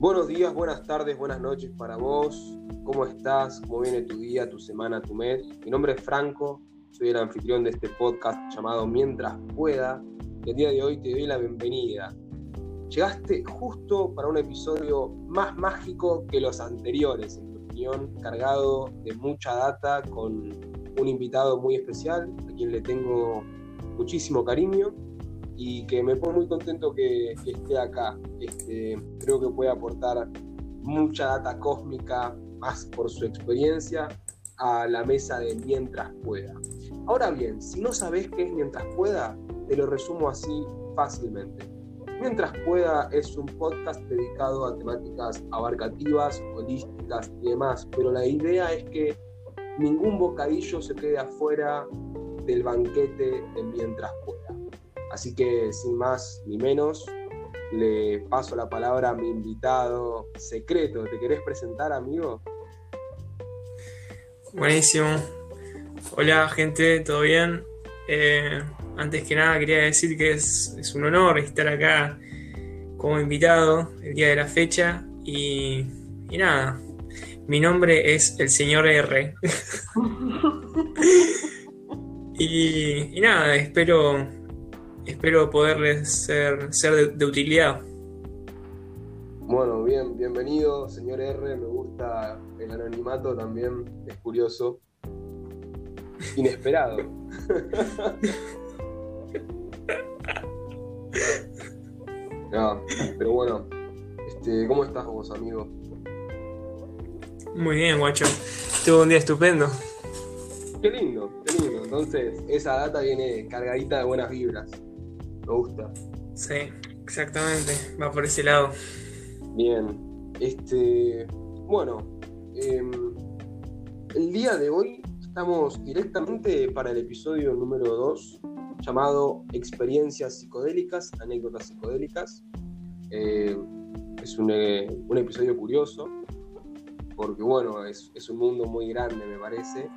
Buenos días, buenas tardes, buenas noches para vos. ¿Cómo estás? ¿Cómo viene tu día, tu semana, tu mes? Mi nombre es Franco, soy el anfitrión de este podcast llamado Mientras Pueda. Y el día de hoy te doy la bienvenida. Llegaste justo para un episodio más mágico que los anteriores, en mi opinión, cargado de mucha data, con un invitado muy especial, a quien le tengo muchísimo cariño y que me pongo muy contento que, esté acá. Este, creo que puede aportar mucha data cósmica, más por su experiencia, a la mesa de mientras pueda. Ahora bien, si no sabes qué es mientras pueda, te lo resumo así fácilmente. Mientras pueda es un podcast dedicado a temáticas abarcativas, holísticas y demás, pero la idea es que ningún bocadillo se quede afuera del banquete de mientras pueda. Así que sin más ni menos, le paso la palabra a mi invitado secreto. ¿Te querés presentar, amigo? Buenísimo. Hola, gente, ¿todo bien? Eh, antes que nada, quería decir que es, un honor estar acá como invitado el día de la fecha. Y, nada, mi nombre es el señor R. y, y nada, espero espero poderles ser, ser de, utilidad. Bueno, bien, bienvenido, señor R. Me gusta el anonimato también, es curioso. Inesperado. pero bueno, este, ¿cómo estás vos, amigo? Muy bien, guacho. Tuvo un día estupendo. Qué lindo, qué lindo. Entonces, esa data viene cargadita de buenas vibras me gusta. Sí, exactamente, va por ese lado. Bien, este, bueno, em, el día de hoy estamos directamente para el episodio número 2 llamado Experiencias psicodélicas, anécdotas psicodélicas. Eh, es un, eh, un, episodio curioso, porque bueno, es, es un mundo muy grande me parece,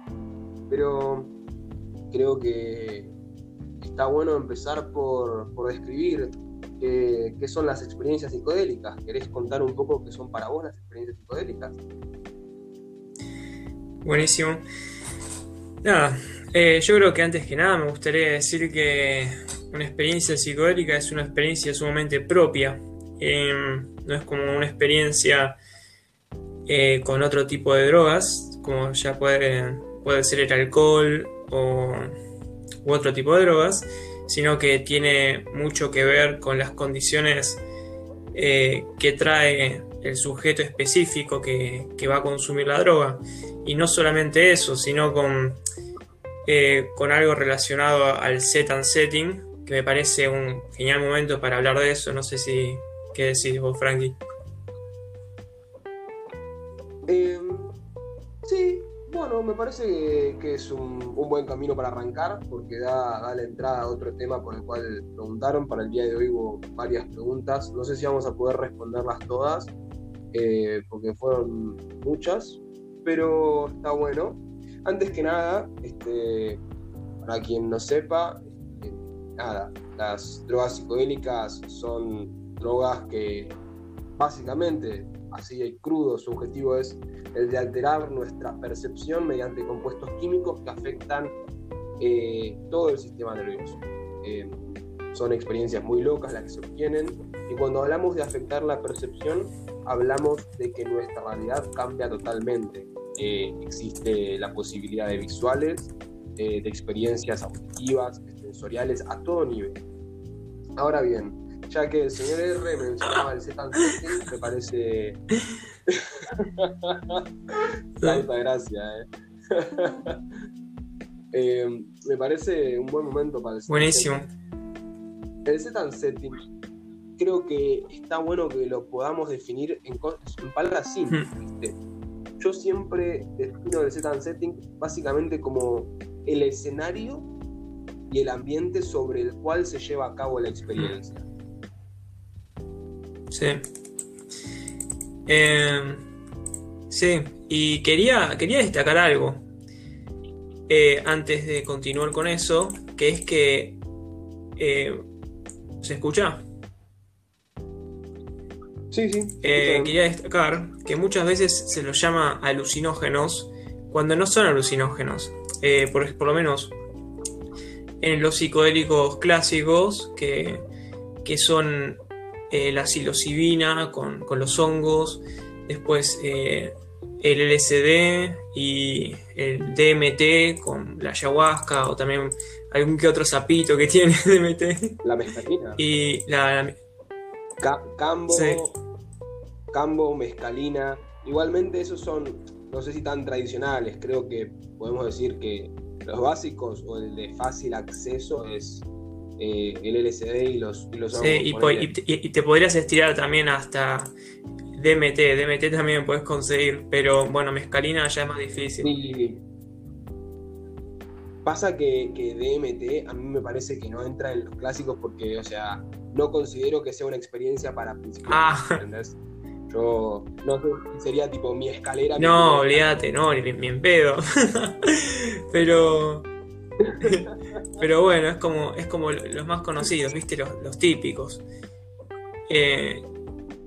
pero creo que está bueno empezar por, describir qué, son las experiencias psicodélicas. ¿Querés contar un poco qué son para vos las experiencias psicodélicas? Buenísimo. Nada, eh, yo creo que antes que nada me gustaría decir que una experiencia psicodélica es una experiencia sumamente propia. Em, no es como una experiencia eh, con otro tipo de drogas, como ya puede, puede ser el alcohol o u otro tipo de drogas, sino que tiene mucho que ver con las condiciones eh, que trae el sujeto específico que, va a consumir la droga. Y no solamente eso, sino con, eh, con algo relacionado al set and setting, que me parece un genial momento para hablar de eso. No sé si qué decís vos, Frankie. Em, sí, bueno, me parece que, es un, buen camino para arrancar porque da, la entrada a otro tema por el cual preguntaron. Para el día de hoy hubo varias preguntas. No sé si vamos a poder responderlas todas eh, porque fueron muchas, pero está bueno. Antes que nada, este, para quien no sepa, este, nada, las drogas psicodélicas son drogas que básicamente así de crudo, su objetivo es el de alterar nuestra percepción mediante compuestos químicos que afectan eh, todo el sistema nervioso. Eh, son experiencias muy locas las que se obtienen y cuando hablamos de afectar la percepción, hablamos de que nuestra realidad cambia totalmente. Eh, existe la posibilidad de visuales, de experiencias auditivas, sensoriales a todo nivel. Ahora bien, ya que el señor R mencionaba el Z me parece. Tanta gracia, eh. eh. me parece un buen momento para el Buenísimo. El Z setting creo que está bueno que lo podamos definir en, en palabras simples. Yo siempre defino el Z setting básicamente como el escenario y el ambiente sobre el cual se lleva a cabo la experiencia. Sí. Em, sí, y quería, quería destacar algo eh, antes de continuar con eso, que es que... Eh, ¿Se escucha? Sí, sí. Eh, quería destacar que muchas veces se los llama alucinógenos cuando no son alucinógenos. Eh, por, por, lo menos en los psicodélicos clásicos, que, que son eh, la psilocibina con, con, los hongos, después el LSD y el DMT con la ayahuasca o también algún que otro sapito que tiene DMT. La mescalina. Y la, cambo, cambo, mescalina. Igualmente esos son, no sé si tan tradicionales, creo que podemos decir que los básicos o el de fácil acceso es eh, el LSD y los, y los sí, y, te podrías estirar también hasta DMT, DMT también puedes conseguir, pero bueno, mescalina ya es más difícil. Pasa que, que, DMT a mí me parece que no entra en los clásicos porque, o sea, no considero que sea una experiencia para principiantes, ah. ¿entendés? Yo no sería tipo mi escalera. No, olvídate, no, ni, en pedo. pero. pero bueno, es como, es como los más conocidos, ¿viste? Los, típicos. Eh,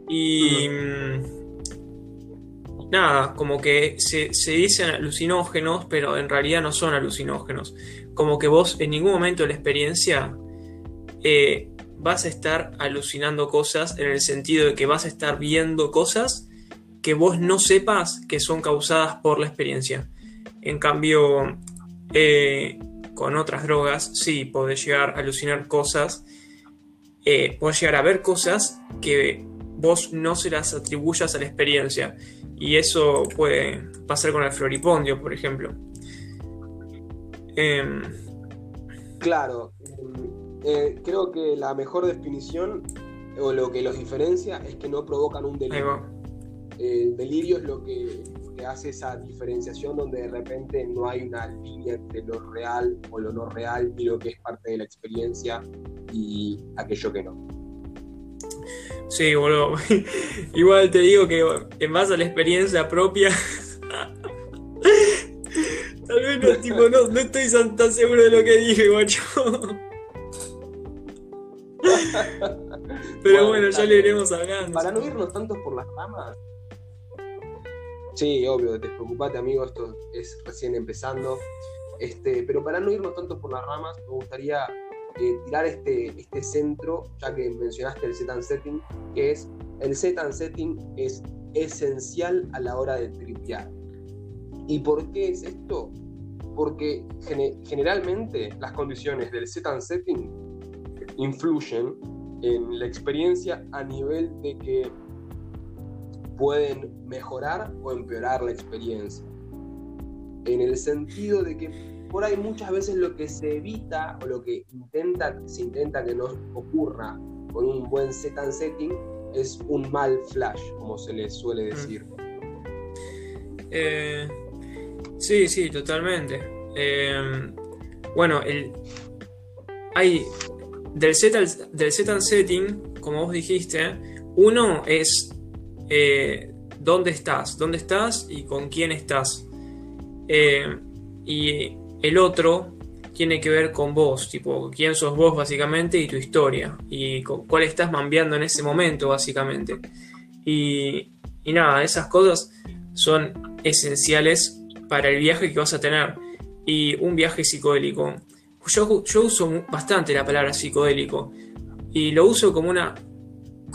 y. Mm, nada, como que se, dicen alucinógenos, pero en realidad no son alucinógenos. Como que vos en ningún momento de la experiencia eh, vas a estar alucinando cosas en el sentido de que vas a estar viendo cosas que vos no sepas que son causadas por la experiencia. En cambio, eh, con otras drogas, sí, podés llegar a alucinar cosas, eh, podés llegar a ver cosas que vos no se las atribuyas a la experiencia. Y eso puede pasar con el floripondio, por ejemplo. Em, claro, em, eh, creo que la mejor definición o lo que los diferencia es que no provocan un delirio. El delirio es lo que, hace esa diferenciación donde de repente no hay una línea entre lo real o lo no real y lo que es parte de la experiencia y aquello que no. Sí, boludo. Igual te digo que en base a la experiencia propia. Tal vez no, tipo, no, no estoy tan, seguro de lo que dije, guacho. Pero bueno, ya le iremos hablando. Para no irnos tantos por las ramas. Sí, obvio, despreocupate, amigo, esto es recién empezando. Este, pero para no irnos tantos por las ramas, me gustaría eh, tirar este, este centro, ya que mencionaste el set and setting, que es el set and setting es esencial a la hora de tripear. ¿Y por qué es esto? Porque generalmente las condiciones del set and setting influyen en la experiencia a nivel de que pueden mejorar o empeorar la experiencia. En el sentido de que por ahí muchas veces lo que se evita o lo que intenta, se intenta que no ocurra con un buen set and setting es un mal flash, como se le suele mm. decir. Eh, sí, sí, totalmente. Eh, bueno, el, hay del set, del set and setting, como vos dijiste, uno es eh, dónde estás, dónde estás y con quién estás. y el otro tiene que ver con vos, tipo, quién sos vos básicamente y tu historia, y cuál estás mambeando en ese momento básicamente. Y, nada, esas cosas son esenciales para el viaje que vas a tener. Y un viaje psicodélico. Yo, yo uso bastante la palabra psicodélico y lo uso como una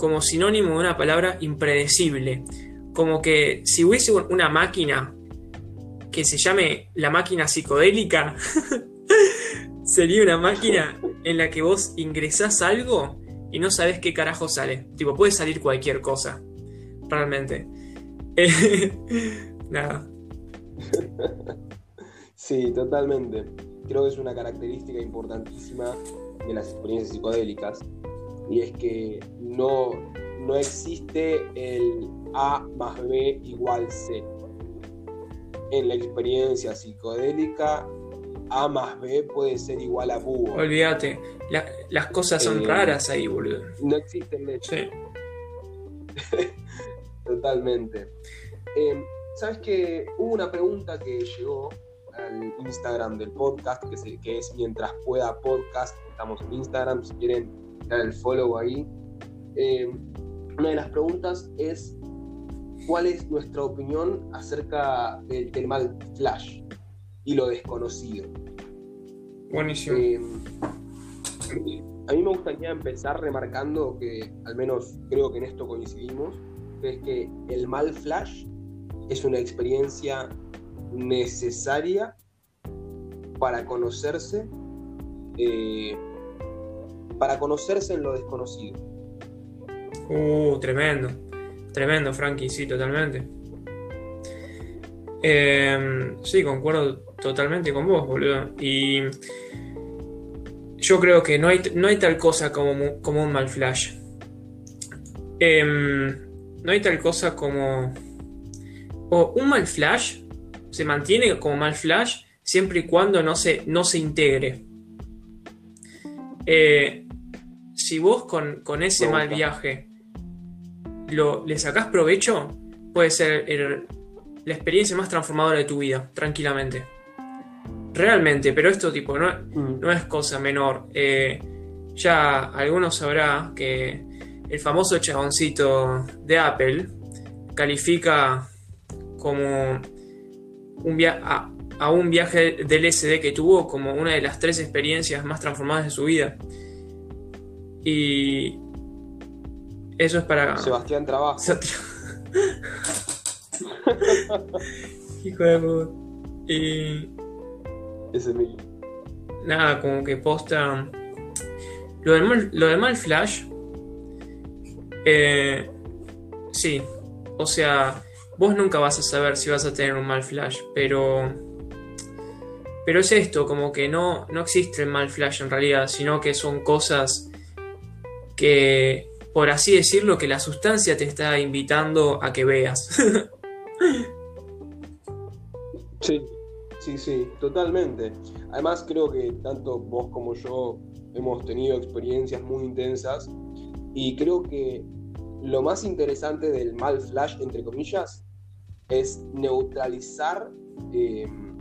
como sinónimo de una palabra impredecible. Como que si hubiese una máquina que se llame la máquina psicodélica, sería una máquina en la que vos ingresás algo y no sabes qué carajo sale. Tipo, puede salir cualquier cosa. Realmente. nada. Sí, totalmente. Creo que es una característica importantísima de las experiencias psicodélicas. Y es que no, no existe el A más B igual C en la experiencia psicodélica, A más B puede ser igual a búho. Olvídate, las cosas son eh, raras ahí, boludo. No existen leyes. Sí. Totalmente. Em, Sabes que hubo una pregunta que llegó al Instagram del podcast, que, que es Mientras Pueda Podcast. Estamos en Instagram, si quieren el follow ahí. Em, una de las preguntas es cuál es nuestra opinión acerca del, tema mal flash y lo desconocido. Buenísimo. Eh, a mí me gustaría empezar remarcando que, al menos creo que en esto coincidimos, que es que el mal flash es una experiencia necesaria para conocerse, eh, para conocerse en lo desconocido. Uh, tremendo, tremendo, Frankie, sí, totalmente. Em, sí, concuerdo totalmente con vos, boludo. Y yo creo que no hay, no hay tal cosa como, como un mal flash. Em, no hay tal cosa como... Un mal flash se mantiene como mal flash siempre y cuando no se, no se integre. Eh, si vos con, ese mal viaje lo, le sacás provecho, puede ser la experiencia más transformadora de tu vida, tranquilamente. Realmente, pero esto tipo no, mm. no es cosa menor. Eh, ya algunos sabrá que el famoso chaboncito de Apple califica como un a, a, un viaje del SD que tuvo como una de las tres experiencias más transformadas de su vida. Y eso es para... Sebastián Trabajo. Hijo de puta. Y ese mismo. Nada, como que posta. Lo del mal, lo mal flash. Eh, sí. O sea, vos nunca vas a saber si vas a tener un mal flash, pero. Pero es esto, como que no, no existe el mal flash en realidad, sino que son cosas que, por así decirlo, que la sustancia te está invitando a que veas. sí, Sí, sí, totalmente. Además creo que tanto vos como yo hemos tenido experiencias muy intensas y creo que lo más interesante del mal flash, entre comillas, es neutralizar em,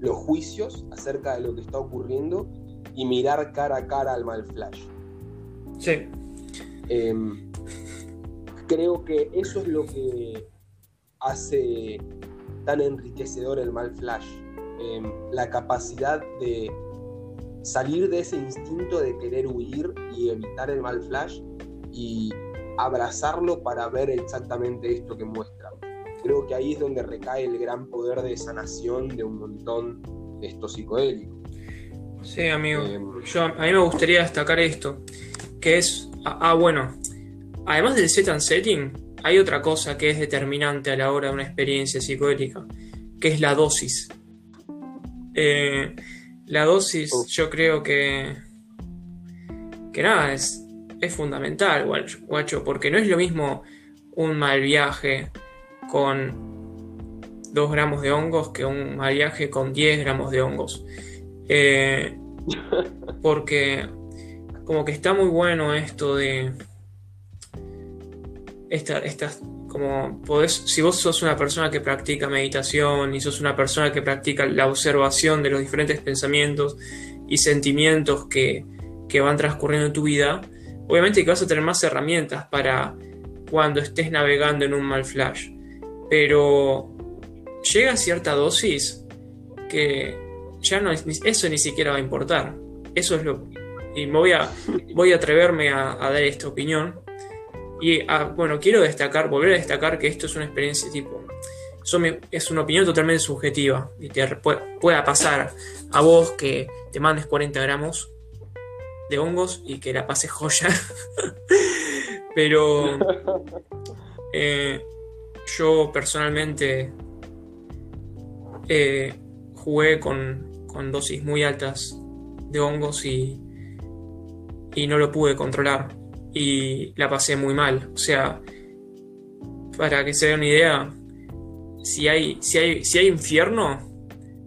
los juicios acerca de lo que está ocurriendo y mirar cara a cara al mal flash. Sí. Em, creo que eso es lo que hace tan enriquecedor el mal flash. Em, la capacidad de salir de ese instinto de querer huir y evitar el mal flash y abrazarlo para ver exactamente esto que muestra. Creo que ahí es donde recae el gran poder de sanación de un montón de estos psicodélicos. Sí, amigo. Em, Yo, a mí me gustaría destacar esto, que es, ah, ah bueno, además del set and setting, hay otra cosa que es determinante a la hora de una experiencia psicodélica, que es la dosis. Eh, la dosis yo creo que, que nada, es, es fundamental, guacho, porque no es lo mismo un mal viaje con 2 gramos de hongos que un mal viaje con 10 gramos de hongos. Eh, porque como que está muy bueno esto de esta, como podés, si vos sos una persona que practica meditación y sos una persona que practica la observación de los diferentes pensamientos y sentimientos que, van transcurriendo en tu vida, obviamente que vas a tener más herramientas para cuando estés navegando en un mal flash. Pero llega cierta dosis que ya no eso ni siquiera va a importar. Eso es lo. Y voy a, voy a atreverme a dar esta opinión y ah, bueno, quiero destacar, volver a destacar que esto es una experiencia tipo. es una opinión totalmente subjetiva. Y te pueda pasar a vos que te mandes 40 gramos de hongos y que la pases joya. Pero eh, yo personalmente eh, jugué con, con, dosis muy altas de hongos y, y no lo pude controlar y la pasé muy mal. O sea, para que se den una idea, si hay, si hay, si hay infierno,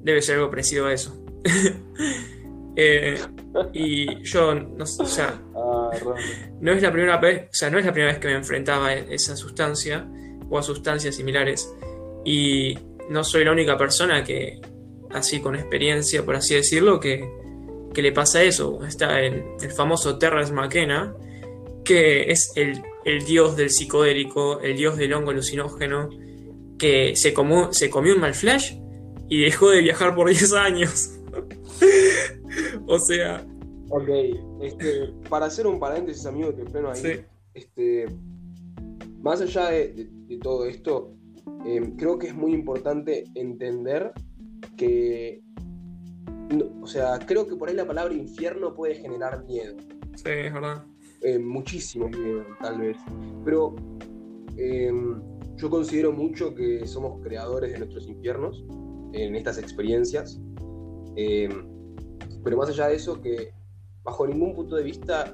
debe ser algo parecido a eso. Eh, y yo, no, o sea, ah, no es la primera vez, o sea, no es la primera vez que me enfrentaba a esa sustancia o a sustancias similares. Y no soy la única persona que, así con experiencia, por así decirlo, que, que le pasa eso. Está el, el famoso Terrence McKenna, que es el, el dios del psicodélico, el dios del hongo alucinógeno, que se comió, se comió un mal flash y dejó de viajar por 10 años. o sea. Ok, este, para hacer un paréntesis, amigo, que freno ahí. Este, más allá de, todo esto, em, creo que es muy importante entender que. O sea, creo que por ahí la palabra infierno puede generar miedo. Sí, es verdad. Eh, muchísimo miedo, tal vez. Pero em, yo considero mucho que somos creadores de nuestros infiernos en estas experiencias. Em, pero más allá de eso, que bajo ningún punto de vista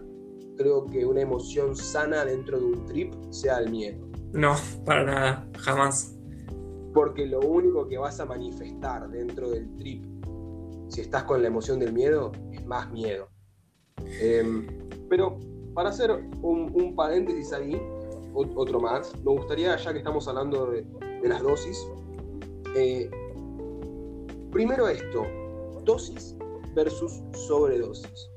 creo que una emoción sana dentro de un trip sea el miedo. No, para nada, jamás. Porque lo único que vas a manifestar dentro del trip, si estás con la emoción del miedo, es más miedo. Em, pero para hacer un, paréntesis ahí, otro más, me gustaría, ya que estamos hablando de, las dosis, eh, primero esto, dosis versus sobredosis.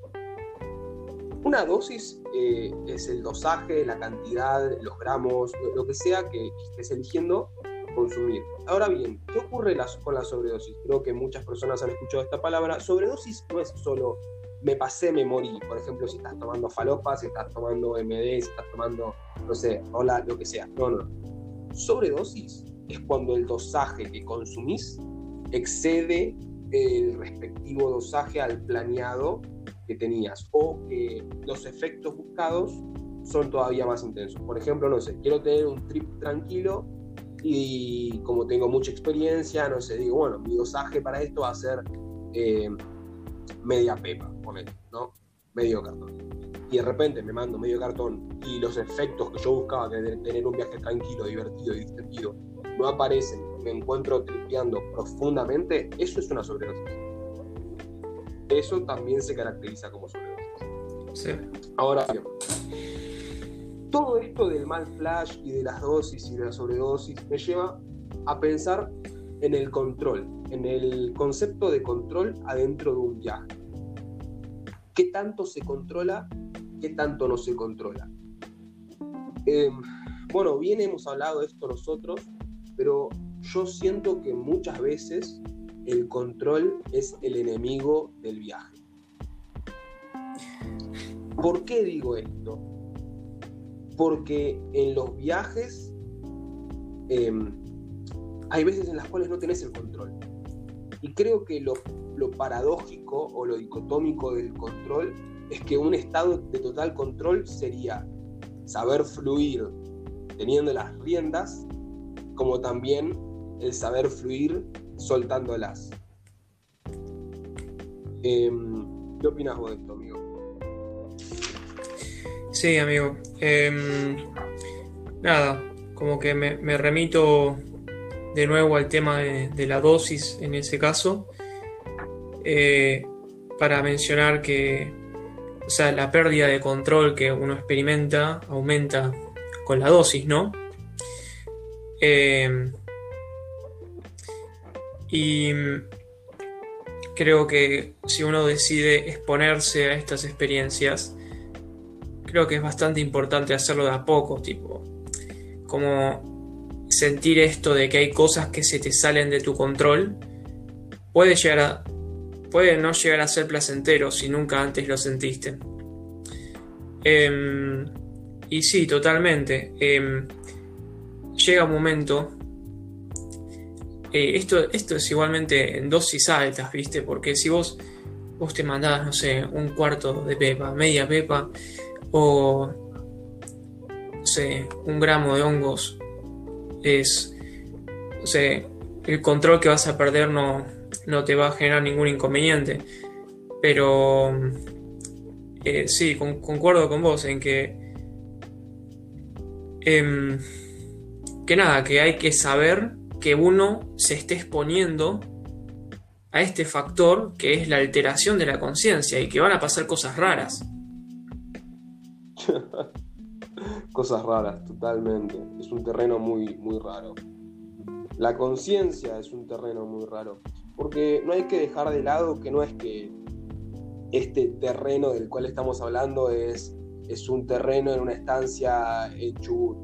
Una dosis eh, es el dosaje, la cantidad, los gramos, lo, que sea que estés eligiendo consumir. Ahora bien, ¿qué ocurre con la sobredosis? Creo que muchas personas han escuchado esta palabra. Sobredosis no es solo me pasé, me morí. Por ejemplo, si estás tomando falopa, si estás tomando MD, si estás tomando, no sé, hola, lo que sea. No, no. Sobredosis es cuando el dosaje que consumís excede el respectivo dosaje al planeado que tenías o que los efectos buscados son todavía más intensos. Por ejemplo, no sé, quiero tener un trip tranquilo y como tengo mucha experiencia, no sé, digo, bueno, mi dosaje para esto va a ser eh, media pepa, ¿no? Medio cartón. Y de repente me mando medio cartón y los efectos que yo buscaba de tener un viaje tranquilo, divertido y distendido no aparecen, me encuentro tripeando profundamente, eso es una sobredosis. Eso también se caracteriza como sobredosis. Ahora bien, todo esto del mal flash y de las dosis y de la sobredosis me lleva a pensar en el control, en el concepto de control adentro de un viaje. ¿Qué tanto se controla? ¿Qué tanto no se controla? Em, bueno, bien hemos hablado de esto nosotros, pero yo siento que muchas veces el control es el enemigo del viaje. ¿Por qué digo esto? Porque en los viajes em, hay veces en las cuales no tenés el control. Y creo que lo, paradójico o lo dicotómico del control es que un estado de total control sería saber fluir teniendo las riendas, como también el saber fluir soltándolas. Em, ¿Qué opinas vos de esto, amigo? Sí, amigo. Em, nada, como que me remito de nuevo al tema de, la dosis en ese caso, eh, para mencionar que o sea, la pérdida de control que uno experimenta aumenta con la dosis, ¿no? Eh, y creo que si uno decide exponerse a estas experiencias, creo que es bastante importante hacerlo de a poco, tipo, como sentir esto de que hay cosas que se te salen de tu control puede llegar a puede no llegar a ser placentero si nunca antes lo sentiste. Em, y sí, totalmente. Em, llega un momento. Eh, esto, esto es igualmente en dosis altas, ¿viste? Porque si vos, vos te mandás, no sé, un cuarto de pepa, media pepa, o no sé, un gramo de hongos es, o sea, el control que vas a perder no, no te va a generar ningún inconveniente. Pero eh, sí, concuerdo con vos en que, em, que nada, que hay que saber que uno se esté exponiendo a este factor que es la alteración de la conciencia y que van a pasar cosas raras. cosas raras, totalmente. Es un terreno muy, muy raro. La conciencia es un terreno muy raro, porque no hay que dejar de lado que no es que este terreno del cual estamos hablando es es un terreno en una estancia en Chubut.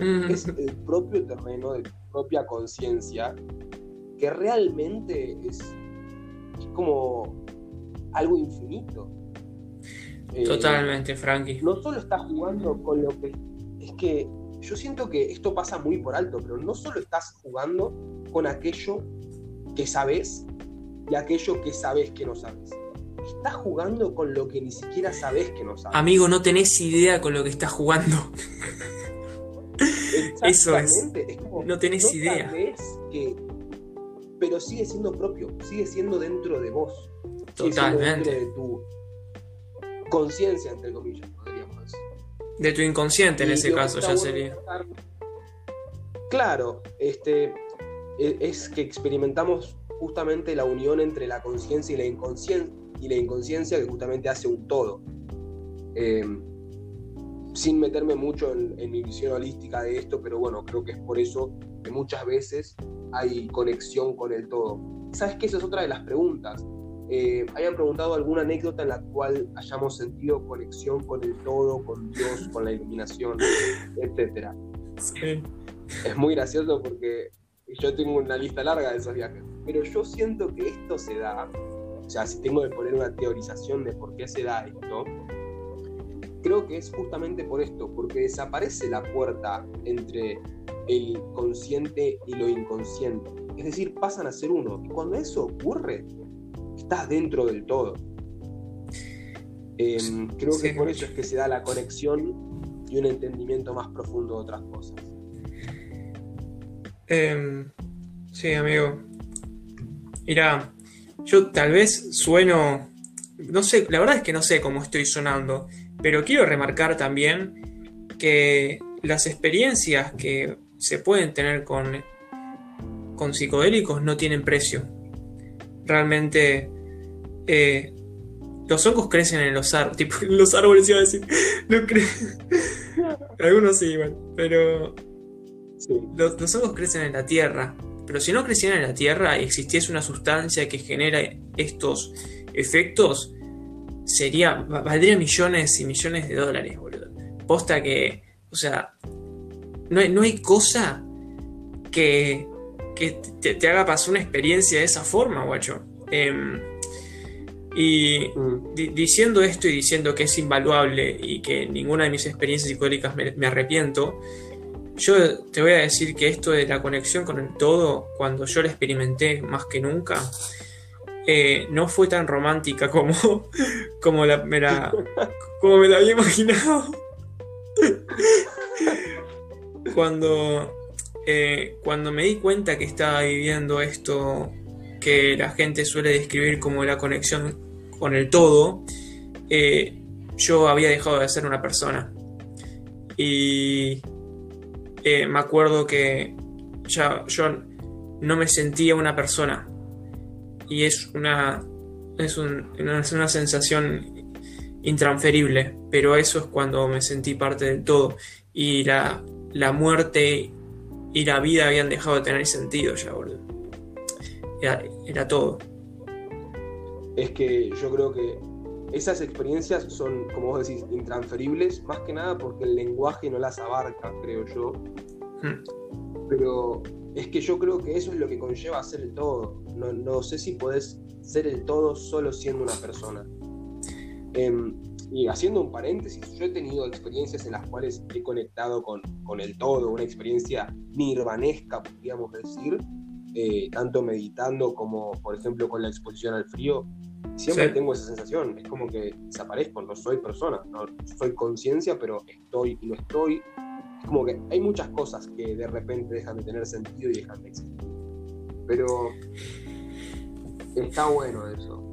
Mm. Es el propio terreno de tu propia conciencia que realmente es, es como algo infinito. Eh, Totalmente, Frankie. no solo estás jugando con lo que. Es que yo siento que esto pasa muy por alto, pero no solo estás jugando con aquello que sabes y aquello que sabes que no sabes. Estás jugando con lo que ni siquiera sabes que no sabes. Amigo, no tenés idea con lo que estás jugando. eso es. Como, No tenés idea. que, pero sigue siendo propio, sigue siendo dentro de vos. Totalmente. dentro de tu conciencia, entre comillas, podríamos decir. De tu inconsciente en ese caso ya sería. Claro, este, e- es que experimentamos justamente la unión entre la conciencia y la inconsciencia, y la inconsciencia que justamente hace un todo. Eh, sin meterme mucho en, en mi visión holística de esto, pero bueno, creo que es por eso que muchas veces hay conexión con el todo. ¿Sabes qué? Esa es otra de las preguntas. Eh, hayan preguntado alguna anécdota en la cual hayamos sentido conexión con el todo, con Dios, con la iluminación, etcétera. Sí. Es muy gracioso porque yo tengo una lista larga de esos viajes, pero yo siento que esto se da, o sea, si tengo que poner una teorización de por qué se da esto, creo que es justamente por esto, porque desaparece la puerta entre el consciente y lo inconsciente. Es decir, pasan a ser uno. Y cuando eso ocurre, estás dentro del todo. Em, creo que por eso es que se da la conexión y un entendimiento más profundo de otras cosas. Em, sí, amigo. Mira, yo tal vez sueno. No sé, la verdad es que no sé cómo estoy sonando, pero quiero remarcar también que las experiencias que se pueden tener con, con psicodélicos no tienen precio. Realmente, eh, los hongos crecen en los árboles, tipo, en los árboles iba a decir, no cre- Algunos sí, igual, pero Sí. los, los hongos crecen en la tierra, pero si no crecieran en la tierra y existiese una sustancia que genera estos efectos, sería, va- valdría millones y millones de dólares, boludo. Posta que, o sea, no hay, no hay cosa que, que te, te haga pasar una experiencia de esa forma, guacho. Em, y Mm. di- diciendo esto y diciendo que es invaluable y que ninguna de mis experiencias psicodélicas me, me arrepiento, yo te voy a decir que esto de la conexión con el todo, cuando yo la experimenté más que nunca, eh, no fue tan romántica como, como, la, me la, como me la había imaginado. cuando, eh, cuando me di cuenta que estaba viviendo esto que la gente suele describir como la conexión con el todo, eh, yo había dejado de ser una persona. Y eh, me acuerdo que ya yo no me sentía una persona. Y es una, es un- es una sensación intransferible, pero eso es cuando me sentí parte del todo. Y la, la muerte y la vida habían dejado de tener sentido ya, boludo. Era, era todo. es que yo creo que esas experiencias son, como vos decís, intransferibles, más que nada porque el lenguaje no las abarca, creo yo. Mm. Pero es que yo creo que eso es lo que conlleva ser el todo. No, no sé si podés ser el todo solo siendo una persona. Em, y haciendo un paréntesis, yo he tenido experiencias en las cuales he conectado con, con el todo, una experiencia nirvanesca, podríamos decir, eh, tanto meditando como, por ejemplo, con la exposición al frío. Siempre Sí. tengo esa sensación, es como que desaparezco, no soy persona, no soy conciencia, pero estoy y no estoy. Es como que hay muchas cosas que de repente dejan de tener sentido y dejan de existir. Pero está bueno eso.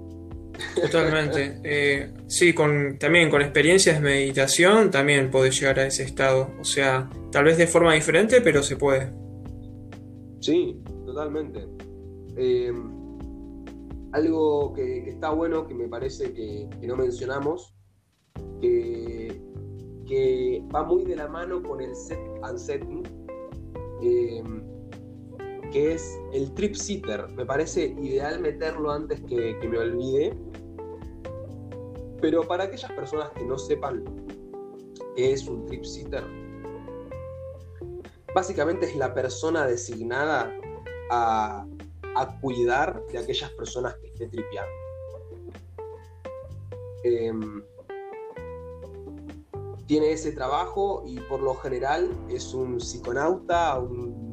Totalmente. Eh, sí, con, también con experiencias de meditación también podés llegar a ese estado. O sea, tal vez de forma diferente, pero se puede. Sí, totalmente. Eh, algo que, está bueno, que me parece que, que no mencionamos, que, que va muy de la mano con el set and setting, eh, es el trip sitter. Me parece ideal meterlo antes que, que me olvide. Pero para aquellas personas que no sepan ¿Qué es un trip sitter? Básicamente es la persona designada a, cuidar de aquellas personas que esté tripeando. Em, tiene ese trabajo y por lo general es un psiconauta, un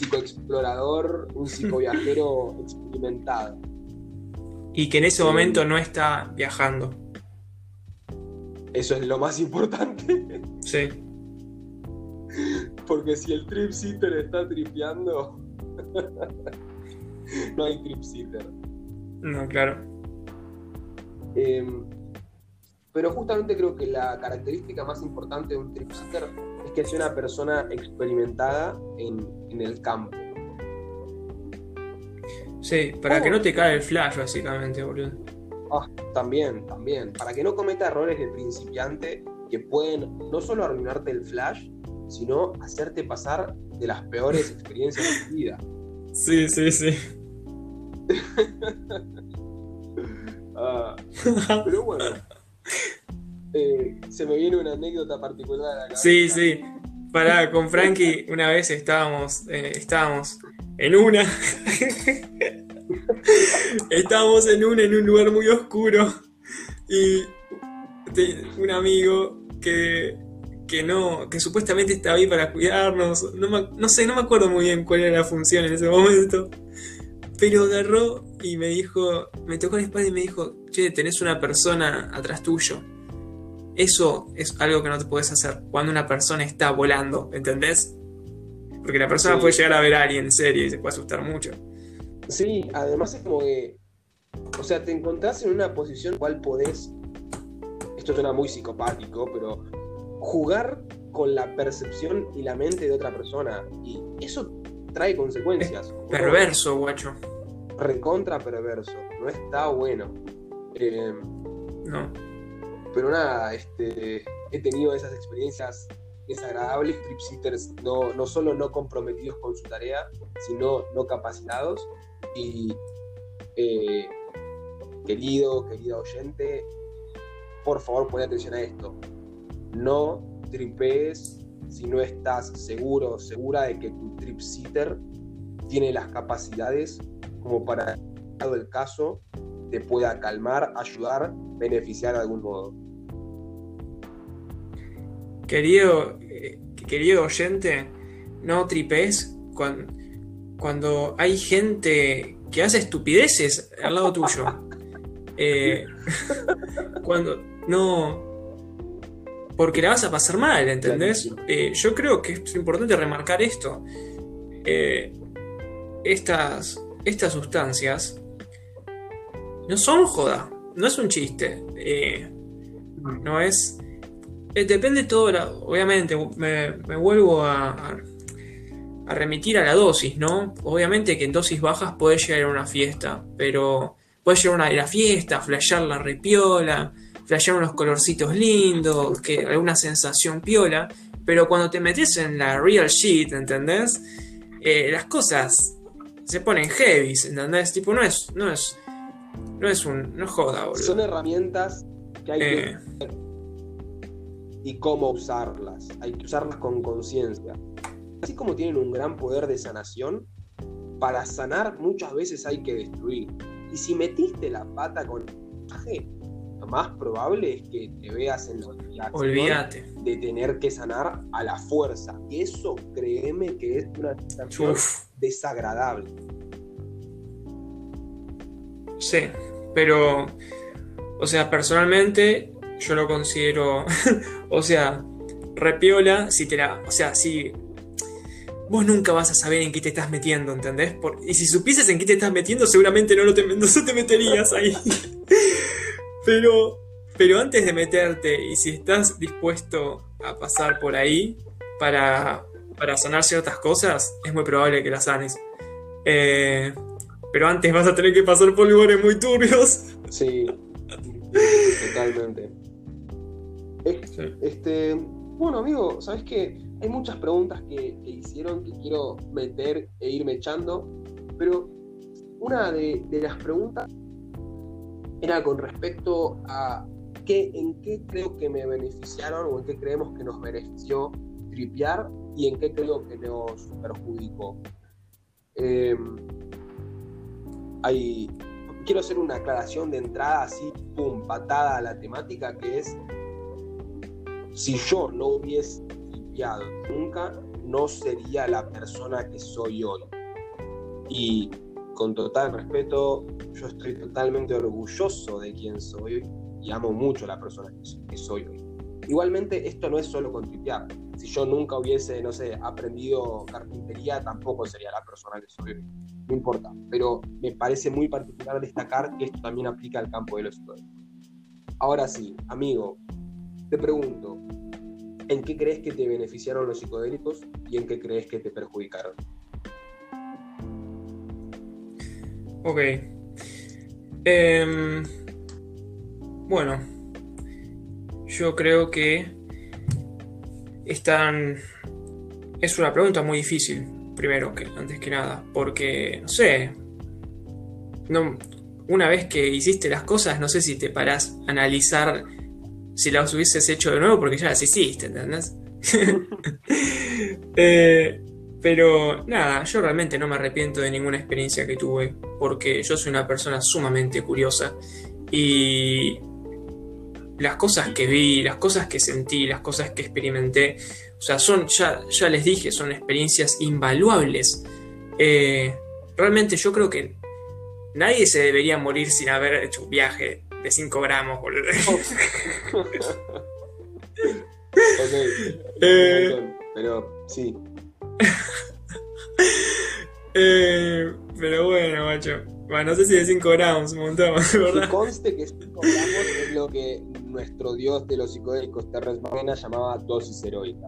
psicoexplorador, un psicoviajero experimentado. Y que en ese momento no está viajando. Eso es lo más importante. Sí. Porque si el trip sitter está tripeando, no hay trip sitter. No, claro. Em, pero justamente creo que la característica más importante de un trip sitter es que sea una persona experimentada en, el campo. Sí, para que no te caiga el flash, básicamente, boludo. Ah, también, también. Para que no cometa errores de principiante que pueden no solo arruinarte el flash, sino hacerte pasar de las peores experiencias de tu vida. Sí, sí, sí. Ah, pero bueno, eh, se me viene una anécdota particular acá. Sí, sí. Pará, con Frankie una vez estábamos, eh, estábamos en una. estábamos en una, en un lugar muy oscuro. Y un amigo que que no, que supuestamente estaba ahí para cuidarnos. No, sé, no me acuerdo muy bien cuál era la función en ese momento. Pero agarró y me dijo, me tocó la espalda y me dijo, che, tenés una persona atrás tuyo. Eso es algo que no te puedes hacer cuando una persona está volando, ¿entendés? Porque la persona puede llegar a ver a alguien en serio y se puede asustar mucho. Sí, además es como que, o sea, te encontrás en una posición cual podés, esto suena muy psicopático, pero jugar con la percepción y la mente de otra persona. Y eso trae consecuencias. perverso, guacho. Recontra perverso. No está bueno. Eh, no. Pero nada, este, he tenido esas experiencias desagradables, tripsitters no, no solo no comprometidos con su tarea, sino no capacitados. Y eh, querido, querida oyente, por favor pon atención a esto no tripees si no estás seguro o segura de que tu trip sitter tiene las capacidades como para, el caso, te pueda calmar, ayudar, beneficiar de algún modo. Querido, eh, querido oyente, no tripes cuando, cuando hay gente que hace estupideces al lado tuyo. Eh, cuando no, porque la vas a pasar mal, ¿entendés? Eh, yo creo que es importante remarcar esto. Estas, estas sustancias no son joda, no es un chiste. Eh, no es. depende todo, obviamente, me, vuelvo a, remitir a la dosis, ¿no? Obviamente que en dosis bajas puedes llegar a una fiesta, pero puedes llegar a una, la fiesta, flashear la repiola flashear unos colorcitos lindos, que alguna sensación piola, pero cuando te metes en la real shit, ¿entendés? Eh, las cosas se ponen heavy, ¿entendés? Tipo, no es, no es, no es un, no joda, boludo. Son herramientas que hay que eh. y cómo usarlas. Hay que usarlas con conciencia. Así como tienen un gran poder de sanación, para sanar muchas veces hay que destruir. Y si metiste la pata con el lo más probable es que te veas en la obligación de tener que sanar a la fuerza. Eso, créeme que es una sensación desagradable. Sí, pero, o sea, personalmente yo lo considero, o sea, repiola, si te la, o sea, si vos nunca vas a saber en qué te estás metiendo, ¿entendés? y si supieses en qué te estás metiendo, seguramente no, lo te, no te meterías ahí. Pero, pero antes de meterte, y si estás dispuesto a pasar por ahí para, para sanar ciertas cosas, es muy probable que las sanes. Eh, pero antes vas a tener que pasar por lugares muy turbios. Sí, totalmente. Este, bueno, amigo, ¿sabes qué? Hay muchas preguntas que, hicieron que quiero meter e irme echando, pero una de, de las preguntas era con respecto a ¿qué, ¿en qué creo que me beneficiaron o en qué creemos que nos benefició tripear y en qué creo que nos perjudicó? Eh, hay, quiero hacer una aclaración de entrada así, pum, patada a la temática, que es, si yo no hubiese tripeado nunca, no sería la persona que soy hoy. Y con total respeto, yo estoy totalmente orgulloso de quién soy y amo mucho a la persona que soy hoy. Igualmente, esto no es solo con tripear. Si yo nunca hubiese, no sé, aprendido carpintería, tampoco sería la persona que soy. No importa. Pero me parece muy particular destacar que esto también aplica al campo de los psicodélicos. Ahora sí, amigo, te pregunto, ¿en qué crees que te beneficiaron los psicodélicos y en qué crees que te perjudicaron? Ok. Em, bueno, yo creo que están... Es una pregunta muy difícil, primero que antes que nada, porque, no sé, no, una vez que hiciste las cosas, no sé si te parás a analizar si las hubieses hecho de nuevo porque ya las hiciste, ¿entendés? eh, pero nada, yo realmente no me arrepiento de ninguna experiencia que tuve, porque yo soy una persona sumamente curiosa y las cosas que vi, las cosas que sentí, las cosas que experimenté, o sea, son, ya, ya les dije, son experiencias invaluables. Eh, realmente yo creo que nadie se debería morir sin haber hecho un viaje de 5 gramos, boludo. Eh, pero sí, eh, pero bueno, macho. Bueno, no sé si de 5 gramos, un montón, ¿verdad? conste que 5 gramos es lo que nuestro dios de los psicodélicos, Terrence Marena, llamaba dosis heroica.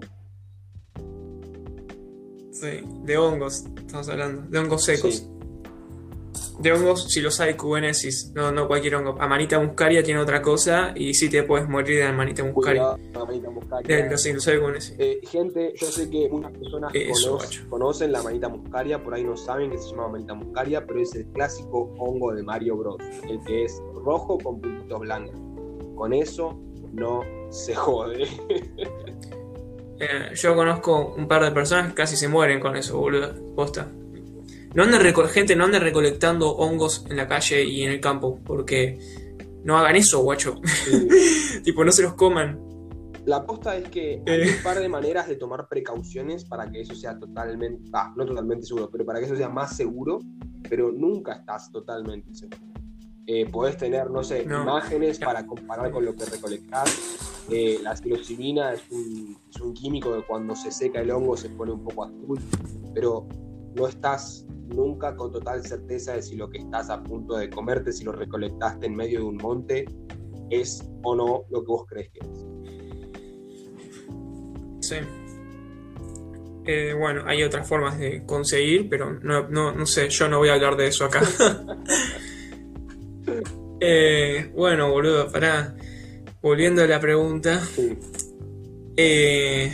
Sí, de hongos, estamos hablando, de hongos secos de hongos psilocybe no, no cualquier hongo. Amanita muscaria tiene otra cosa y sí te puedes morir de amanita muscaria. amanita muscaria. De los eh, gente, yo sé que muchas personas conocen, la amanita muscaria, por ahí no saben que se llama amanita muscaria, pero es el clásico hongo de Mario Bros, el que es rojo con puntitos blancos. Con eso no se jode. Eh, yo conozco un par de personas que casi se mueren con eso, boludo. Posta. No anden gente, no anden recolectando hongos en la calle y en el campo, porque no hagan eso, guacho. tipo, no se los coman. La aposta es que hay eh. un par de maneras de tomar precauciones para que eso sea totalmente, ah, no totalmente seguro, pero para que eso sea más seguro, pero nunca estás totalmente seguro. Eh, podés tener, no sé, imágenes para comparar con lo que recolectás. Eh, la psilocibina es un, es un químico que cuando se seca el hongo se pone un poco azul, pero no estás nunca con total certeza de si lo que estás a punto de comerte, si lo recolectaste en medio de un monte, es o no lo que vos crees que es. Sí. Eh, bueno, hay otras formas de conseguir, pero no, sé, yo no voy a hablar de eso acá. Eh, bueno, boludo, para Volviendo a la pregunta. Eh,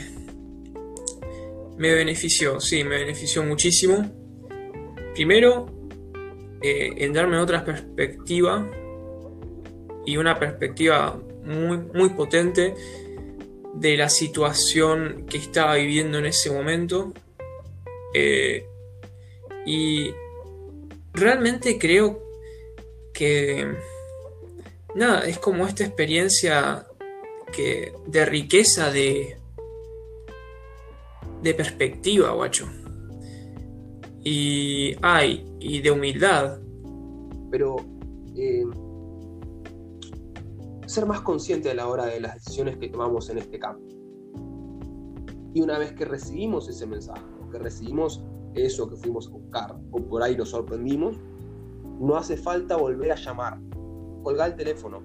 me benefició, sí, me benefició muchísimo. Primero, eh, en darme otra perspectiva y una perspectiva muy, muy potente de la situación que estaba viviendo en ese momento. Eh, y realmente creo que nada, es como esta experiencia que, de riqueza de, de perspectiva, guacho y hay, y de humildad. Pero eh, ser más consciente a la hora de las decisiones que tomamos en este campo. Y una vez que recibimos ese mensaje, que recibimos eso que fuimos a buscar, o por ahí nos sorprendimos, no hace falta volver a llamar, colgar el teléfono,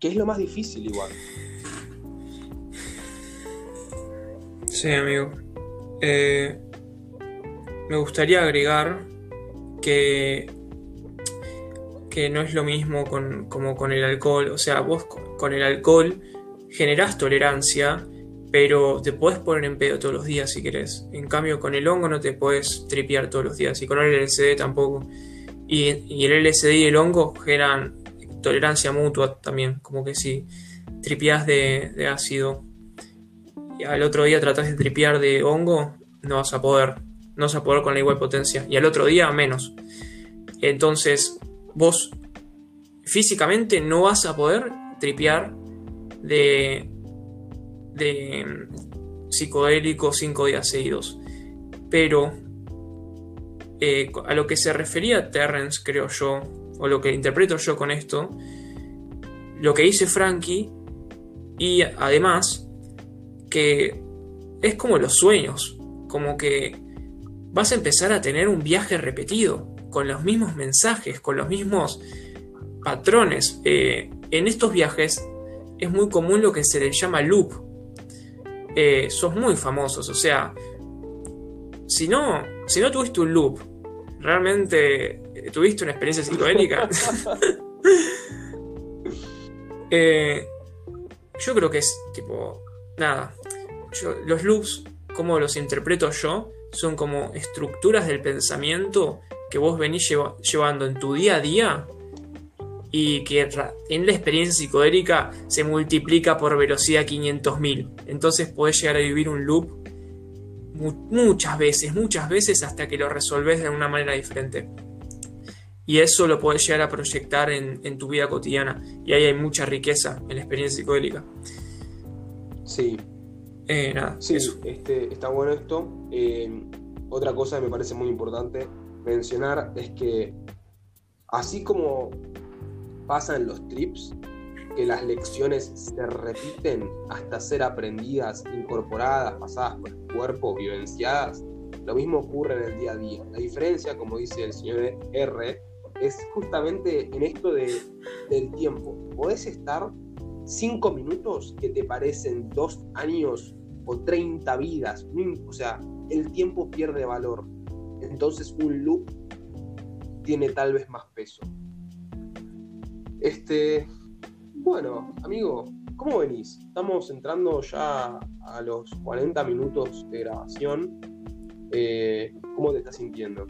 que es lo más difícil igual. Sí, amigo. Eh, me gustaría agregar que, que no es lo mismo con, como con el alcohol. O sea, vos con el alcohol generás tolerancia, pero te puedes poner en pedo todos los días si querés. En cambio, con el hongo no te puedes tripear todos los días. Y con el LSD tampoco. Y, y el LSD y el hongo generan tolerancia mutua también, como que si tripeás de, de ácido y al otro día tratás de tripear de hongo, no vas a poder, no vas a poder con la igual potencia, y al otro día menos. Entonces, vos físicamente no vas a poder tripear de, de psicodélico cinco días seguidos. Pero eh, a lo que se refería Terrence, creo yo, o lo que interpreto yo con esto, lo que dice Frankie, y además que es como los sueños, como que vas a empezar a tener un viaje repetido, con los mismos mensajes, con los mismos patrones. Eh, en estos viajes es muy común lo que se le llama loop. Eh, sos muy famosos, o sea, si no, si no tuviste un loop, realmente eh, tuviste una experiencia psicodélica. yo creo que es tipo, nada, los loops, como los interpreto yo, son como estructuras del pensamiento que vos venís llevando en tu día a día y que en la experiencia psicodélica se multiplica por velocidad 500.000. Entonces podés llegar a vivir un loop muchas veces, muchas veces hasta que lo resolves de una manera diferente. Y eso lo podés llegar a proyectar en, tu vida cotidiana. Y ahí hay mucha riqueza en la experiencia psicodélica. Sí. Eh, nada, sí, este, está bueno esto. Eh, otra cosa que me parece muy importante mencionar es que así como pasa en los trips, que las lecciones se repiten hasta ser aprendidas, incorporadas, pasadas por el cuerpo, vivenciadas, lo mismo ocurre en el día a día. La diferencia, como dice el señor R, es justamente en esto de, del tiempo. Podés estar cinco minutos que te parecen dos años o 30 vidas. O sea, el tiempo pierde valor. Entonces un loop tiene tal vez más peso. Este, bueno, amigo, ¿cómo venís? Estamos entrando ya a los 40 minutos de grabación. Eh, ¿Cómo te estás sintiendo?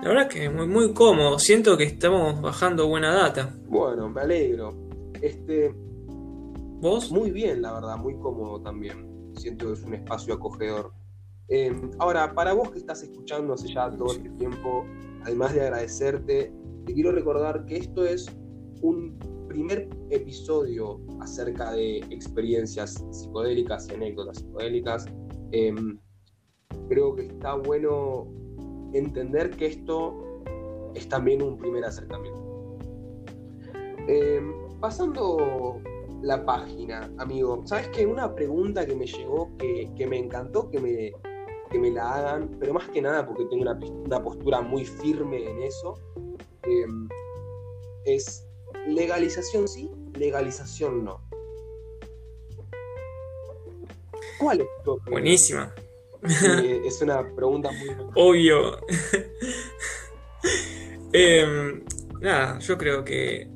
La verdad que muy, muy cómodo. Siento que estamos bajando buena data. Bueno, me alegro. Este. Muy bien, la verdad, muy cómodo también. Siento que es un espacio acogedor. Em, ahora, para vos que estás escuchando hace ya todo este tiempo, además de agradecerte, te quiero recordar que esto es un primer episodio acerca de experiencias psicodélicas y anécdotas psicodélicas. Em, creo que está bueno entender que esto es también un primer acercamiento. Em, pasando la página, amigo, ¿sabes qué? Una pregunta que me llegó, que, que me encantó que me, que me la hagan, pero más que nada porque tengo una, una postura muy firme en eso, em, es legalización sí, legalización no. ¿Cuál es tu Buenísima. Eh, es una pregunta muy... Obvio. Em, nada, yo creo que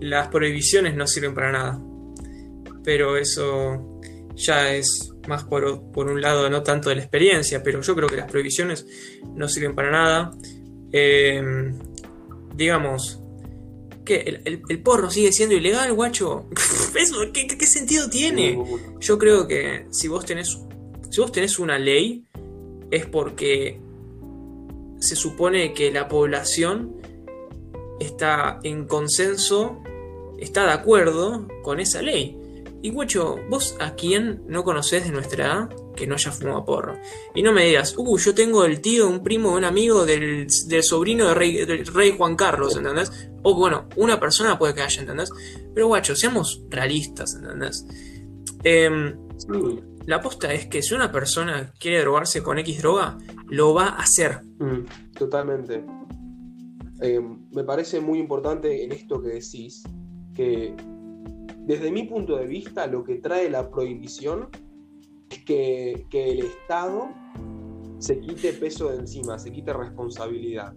las prohibiciones no sirven para nada. Pero eso ya es más por, un lado, no tanto de la experiencia, pero yo creo que las prohibiciones no sirven para nada. Em, digamos, ¿qué? ¿El, porro sigue siendo ilegal, guacho? ¿qué, sentido tiene? Yo creo que si vos tenés, si vos tenés una ley, es porque se supone que la población está en consenso, está de acuerdo con esa ley. Y guacho, vos a quién no conocés de nuestra edad que no haya fumado porro. Y no me digas, uh, yo tengo el tío, un primo, un amigo del, sobrino rey, del rey Juan Carlos, ¿entendés? O bueno, una persona puede que haya, ¿entendés? Pero guacho, seamos realistas, ¿entendés? Em, la aposta es que si una persona quiere drogarse con X droga, lo va a hacer. Mm, totalmente. Em, me parece muy importante en esto que decís, que desde mi punto de vista, lo que trae la prohibición es que, el Estado se quite peso de encima, se quite responsabilidad.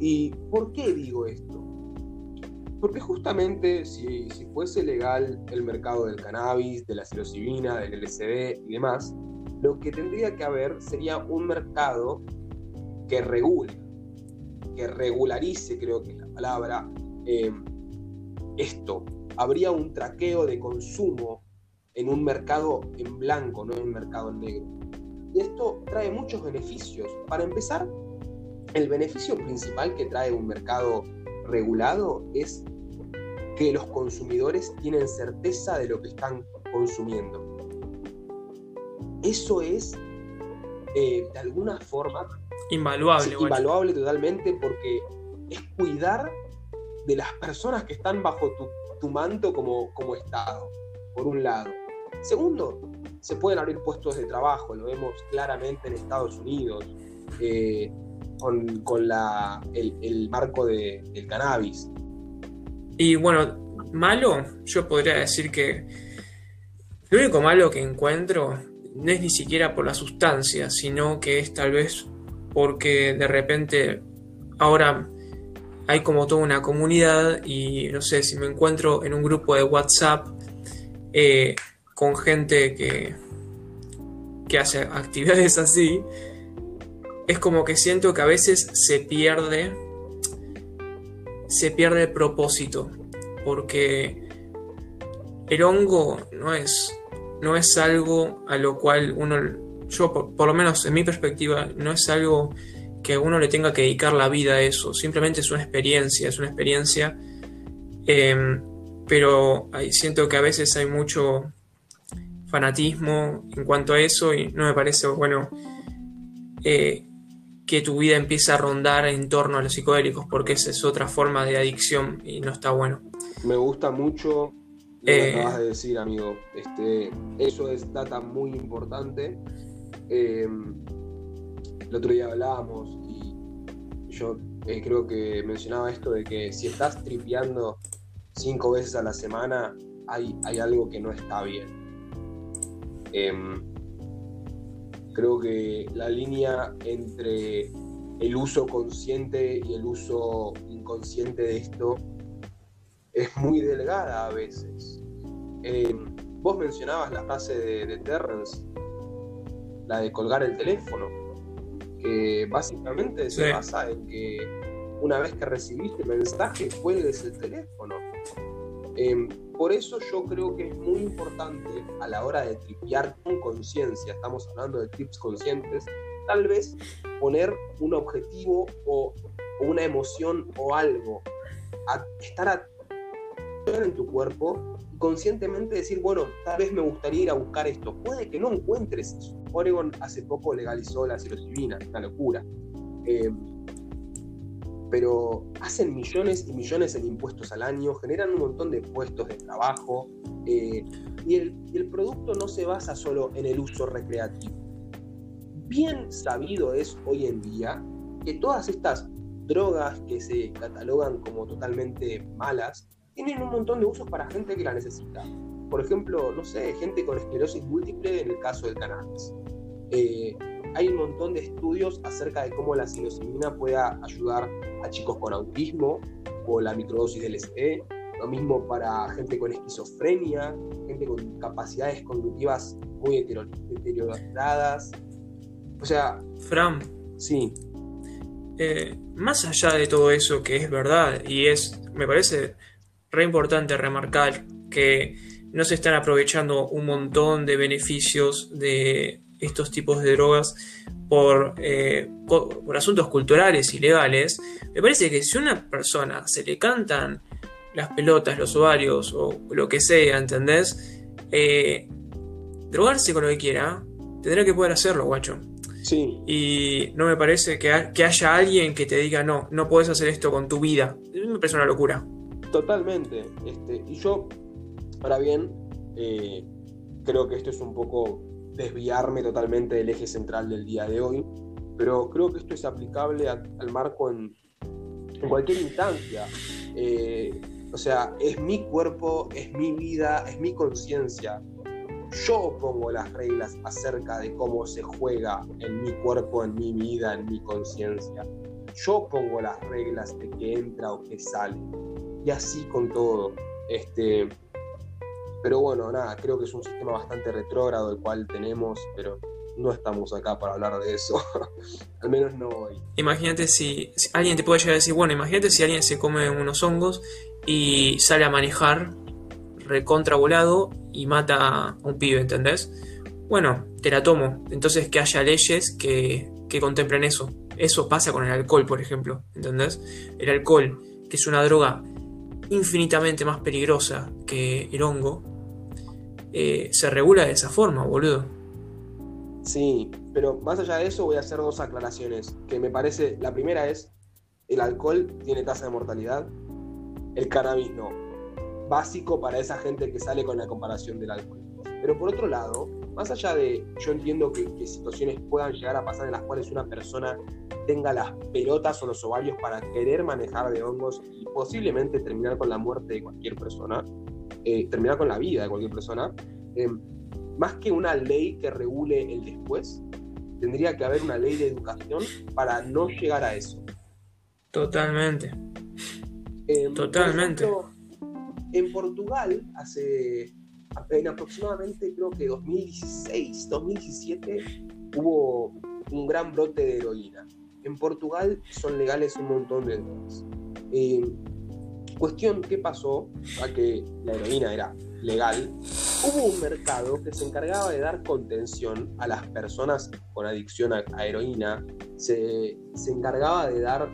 ¿Y por qué digo esto? Porque justamente si, fuese legal el mercado del cannabis, de la psilocibina, del LSD y demás, lo que tendría que haber sería un mercado que regule, que regularice, creo que es la palabra, eh, esto, habría un traqueo de consumo en un mercado en blanco, no en un mercado en negro. Y esto trae muchos beneficios. Para empezar, el beneficio principal que trae un mercado regulado es que los consumidores tienen certeza de lo que están consumiendo. Eso es, eh, de alguna forma, invaluable. invaluable totalmente porque es cuidar de las personas que están bajo tu, manto como, Estado, por un lado. Segundo, se pueden abrir puestos de trabajo, lo vemos claramente en Estados Unidos, eh, con, la, el, marco del cannabis. Y bueno, malo, yo podría decir que lo único malo que encuentro no es ni siquiera por la sustancia, sino que es tal vez porque de repente ahora hay como toda una comunidad y no sé, si me encuentro en un grupo de WhatsApp eh, con gente que, que hace actividades así, es como que siento que a veces se pierde, se pierde el propósito, porque el hongo no es, no es algo a lo cual uno, yo por lo menos en mi perspectiva, no es algo que uno le tenga que dedicar la vida a eso, simplemente es una experiencia, es una experiencia, em, pero siento que a veces hay mucho fanatismo en cuanto a eso y no me parece bueno eh, que tu vida empiece a rondar en torno a los psicodélicos, porque esa es otra forma de adicción y no está bueno. Me gusta mucho lo que eh, acabas de decir, amigo. Este, eso es data muy importante. Em, el otro día hablábamos y yo eh, creo que mencionaba esto de que si estás tripeando cinco veces a la semana, hay, hay algo que no está bien. Em, creo que la línea entre el uso consciente y el uso inconsciente de esto es muy delgada a veces. Em, vos mencionabas la frase de, de Terrence, la de colgar el teléfono que básicamente se basa en que una vez que recibiste el mensaje, cuelgues el teléfono. Em, por eso yo creo que es muy importante a la hora de tripear con conciencia, estamos hablando de trips conscientes, tal vez poner un objetivo o, una emoción o algo, a estar a, en tu cuerpo y conscientemente decir, bueno, tal vez me gustaría ir a buscar esto. Puede que no encuentres eso. Oregon hace poco legalizó la psilocibina, una locura. Eh, pero hacen millones y millones en impuestos al año, generan un montón de puestos de trabajo eh, y, el, y el producto no se basa solo en el uso recreativo. Bien sabido es hoy en día que todas estas drogas que se catalogan como totalmente malas tienen un montón de usos para gente que la necesita. Por ejemplo, no sé, gente con esclerosis múltiple en el caso del cannabis. Eh, hay un montón de estudios acerca de cómo la psilocibina puede ayudar a chicos con autismo o la microdosis del LSD. Lo mismo para gente con esquizofrenia, gente con capacidades cognitivas muy deterioradas. O sea... Fran. Sí. Eh, más allá de todo eso que es verdad y es, me parece re importante remarcar que no se están aprovechando un montón de beneficios de estos tipos de drogas eh, por, por, asuntos culturales y legales, me parece que si a una persona se le cantan las pelotas, los ovarios o lo que sea, ¿entendés? Eh, drogarse con lo que quiera, tendrá que poder hacerlo, guacho. Sí. Y no me parece que, que haya alguien que te diga, no, no puedes hacer esto con tu vida. Me parece una locura. Totalmente. Este, y yo, ahora bien, eh, creo que esto es un poco desviarme totalmente del eje central del día de hoy, pero creo que esto es aplicable al marco en, cualquier instancia. Eh, o sea, es mi cuerpo, es mi vida, es mi conciencia. Yo pongo las reglas acerca de cómo se juega en mi cuerpo, en mi vida, en mi conciencia. Yo pongo las reglas de que entra o que sale. Y así con todo. Este, pero bueno, nada, creo que es un sistema bastante retrógrado el cual tenemos, pero no estamos acá para hablar de eso. Al menos no hoy. Imagínate si, si, alguien te puede llegar a decir, bueno, imagínate si alguien se come unos hongos y sale a manejar recontra volado y mata a un pibe, ¿entendés? Bueno, te la tomo. Entonces que haya leyes que, que contemplen eso. Eso pasa con el alcohol, por ejemplo, ¿entendés? El alcohol, que es una droga infinitamente más peligrosa que el hongo, eh, se regula de esa forma, boludo. Sí, pero más allá de eso voy a hacer dos aclaraciones, que me parece, la primera es, el alcohol tiene tasa de mortalidad, el cannabis no. Básico para esa gente que sale con la comparación del alcohol. Pero por otro lado, más allá de, yo entiendo que, que, situaciones puedan llegar a pasar en las cuales una persona tenga las pelotas o los ovarios para querer manejar de hongos y posiblemente terminar con la muerte de cualquier persona, eh, terminar con la vida de cualquier persona, eh, más que una ley que regule el después, tendría que haber una ley de educación para no llegar a eso. Totalmente. Eh, Totalmente. Por ejemplo, en Portugal, hace en aproximadamente creo que 2016, 2017, hubo un gran brote de heroína. En Portugal son legales un montón de drogas. Eh, cuestión, ¿qué pasó? A que la heroína era legal. Hubo un mercado que se encargaba de dar contención a las personas con adicción a, a heroína. Se, se, encargaba de dar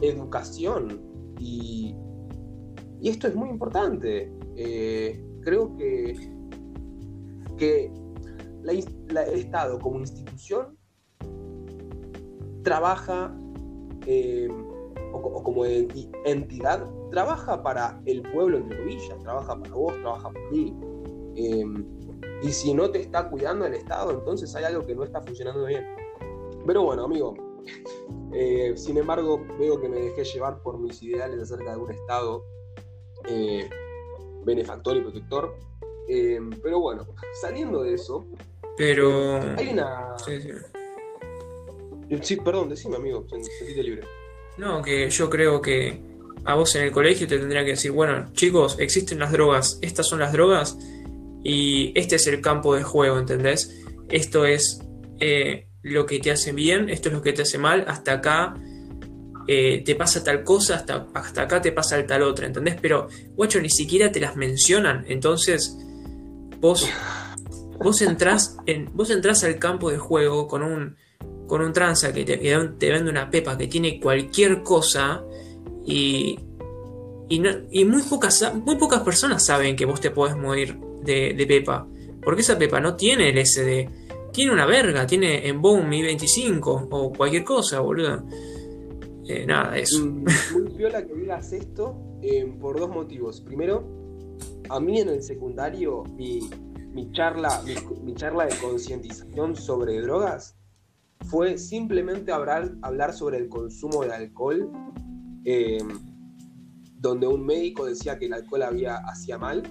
educación. Y, y esto es muy importante. Eh, creo que, que el Estado como institución trabaja eh, o, como entidad, trabaja para el pueblo, entre comillas, trabaja para vos, trabaja por mí. Eh, y si no te está cuidando el Estado, entonces hay algo que no está funcionando bien. Pero bueno, amigo, eh, sin embargo, veo que me dejé llevar por mis ideales acerca de un Estado eh, benefactor y protector. Eh, pero bueno, saliendo de eso. Pero. Hay una. Sí, sí. Sí, perdón, decime, amigo, sentite libre. No, que yo creo que a vos en el colegio te tendría que decir, bueno, chicos, existen las drogas, estas son las drogas y este es el campo de juego, ¿entendés? Esto es eh, lo que te hace bien, esto es lo que te hace mal, hasta acá eh, te pasa tal cosa, hasta, hasta acá te pasa tal otra, ¿entendés? Pero, guacho, ni siquiera te las mencionan, entonces vos, vos, entrás en, vos entrás al campo de juego con un con un tranza que te, te, vende una pepa que tiene cualquier cosa y, y, no, y, muy, pocas, muy pocas personas saben que vos te podés morir de, de, pepa. Porque esa pepa no tiene el SD. Tiene una verga, tiene en Boom Mi 25 o cualquier cosa, boludo. Eh, nada, eso. Muy piola que digas esto eh, por dos motivos. Primero, a mí en el secundario, mi, mi charla, mi, mi charla de concientización sobre drogas fue simplemente hablar, hablar sobre el consumo de alcohol, eh, donde un médico decía que el alcohol había, hacía mal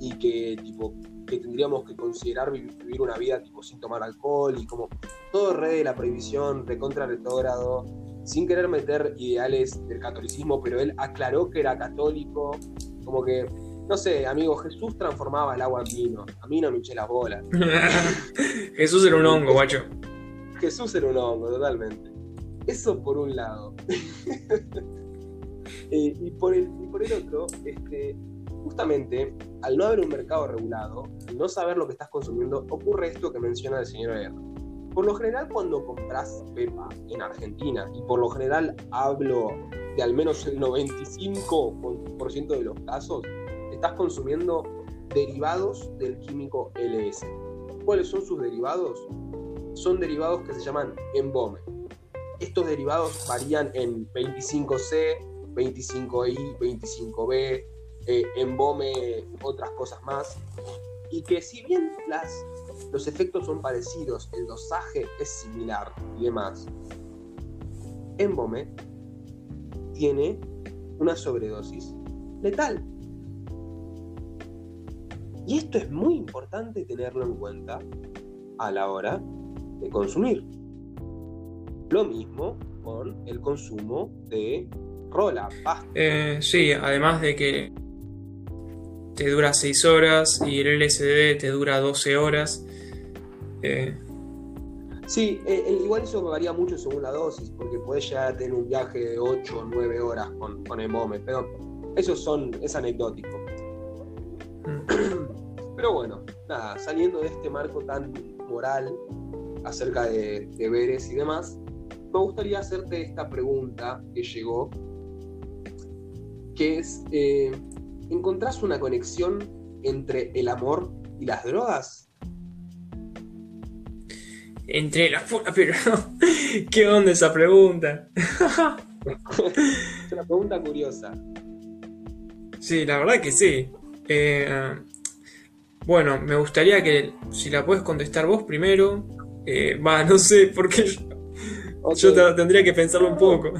y que, tipo, que tendríamos que considerar vivir una vida tipo, sin tomar alcohol y como todo re de la prohibición, recontra retrógrado, sin querer meter ideales del catolicismo, pero él aclaró que era católico, como que, no sé, amigo, Jesús transformaba el agua en vino, a mí no me eché las bolas. Jesús era un hongo, guacho. Jesús era un hongo, totalmente. Eso por un lado. eh, y, por el, y, por el, otro, este, justamente, al no haber un mercado regulado, al no saber lo que estás consumiendo, ocurre esto que menciona el señor R. Por lo general, cuando compras pepa en Argentina, y por lo general hablo de al menos el 95% de los casos, estás consumiendo derivados del químico LS. ¿Cuáles son sus derivados? son derivados que se llaman embome. Estos derivados varían en 25C, 25I, 25B, eh, embome, otras cosas más. Y que si bien las, los efectos son parecidos, el dosaje es similar y demás, embome tiene una sobredosis letal. Y esto es muy importante tenerlo en cuenta a la hora de consumir. Lo mismo con el consumo de rola, pasta. Eh, sí, además de que te dura 6 horas y el LSD te dura 12 horas. Eh, Sí, eh, igual eso varía mucho según la dosis, porque podés llegar a tener un viaje de 8 o 9 horas con, con embome, pero eso son, es anecdótico. Mm. Pero bueno, nada, saliendo de este marco tan moral acerca de deberes y demás, me gustaría hacerte esta pregunta que llegó, que es, eh, ¿encontrás una conexión entre el amor y las drogas? Entre la pero ¿qué onda esa pregunta? es una pregunta curiosa. Sí, la verdad que sí. Eh, bueno, me gustaría que si la puedes contestar vos primero. Eh, va, no sé, porque yo, tendría que pensarlo un poco.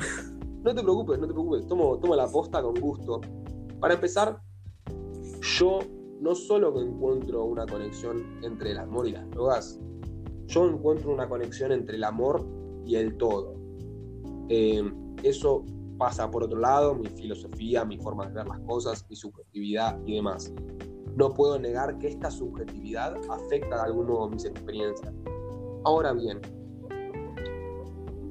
No te preocupes, no te preocupes. Tomo, tomo la posta con gusto. Para empezar, yo no solo encuentro una conexión entre el amor y las drogas, yo encuentro una conexión entre el amor y el todo. Eh, eso pasa por otro lado, mi filosofía, mi forma de ver las cosas, mi subjetividad y demás. No puedo negar que esta subjetividad afecta de algún modo mis experiencias. Ahora bien,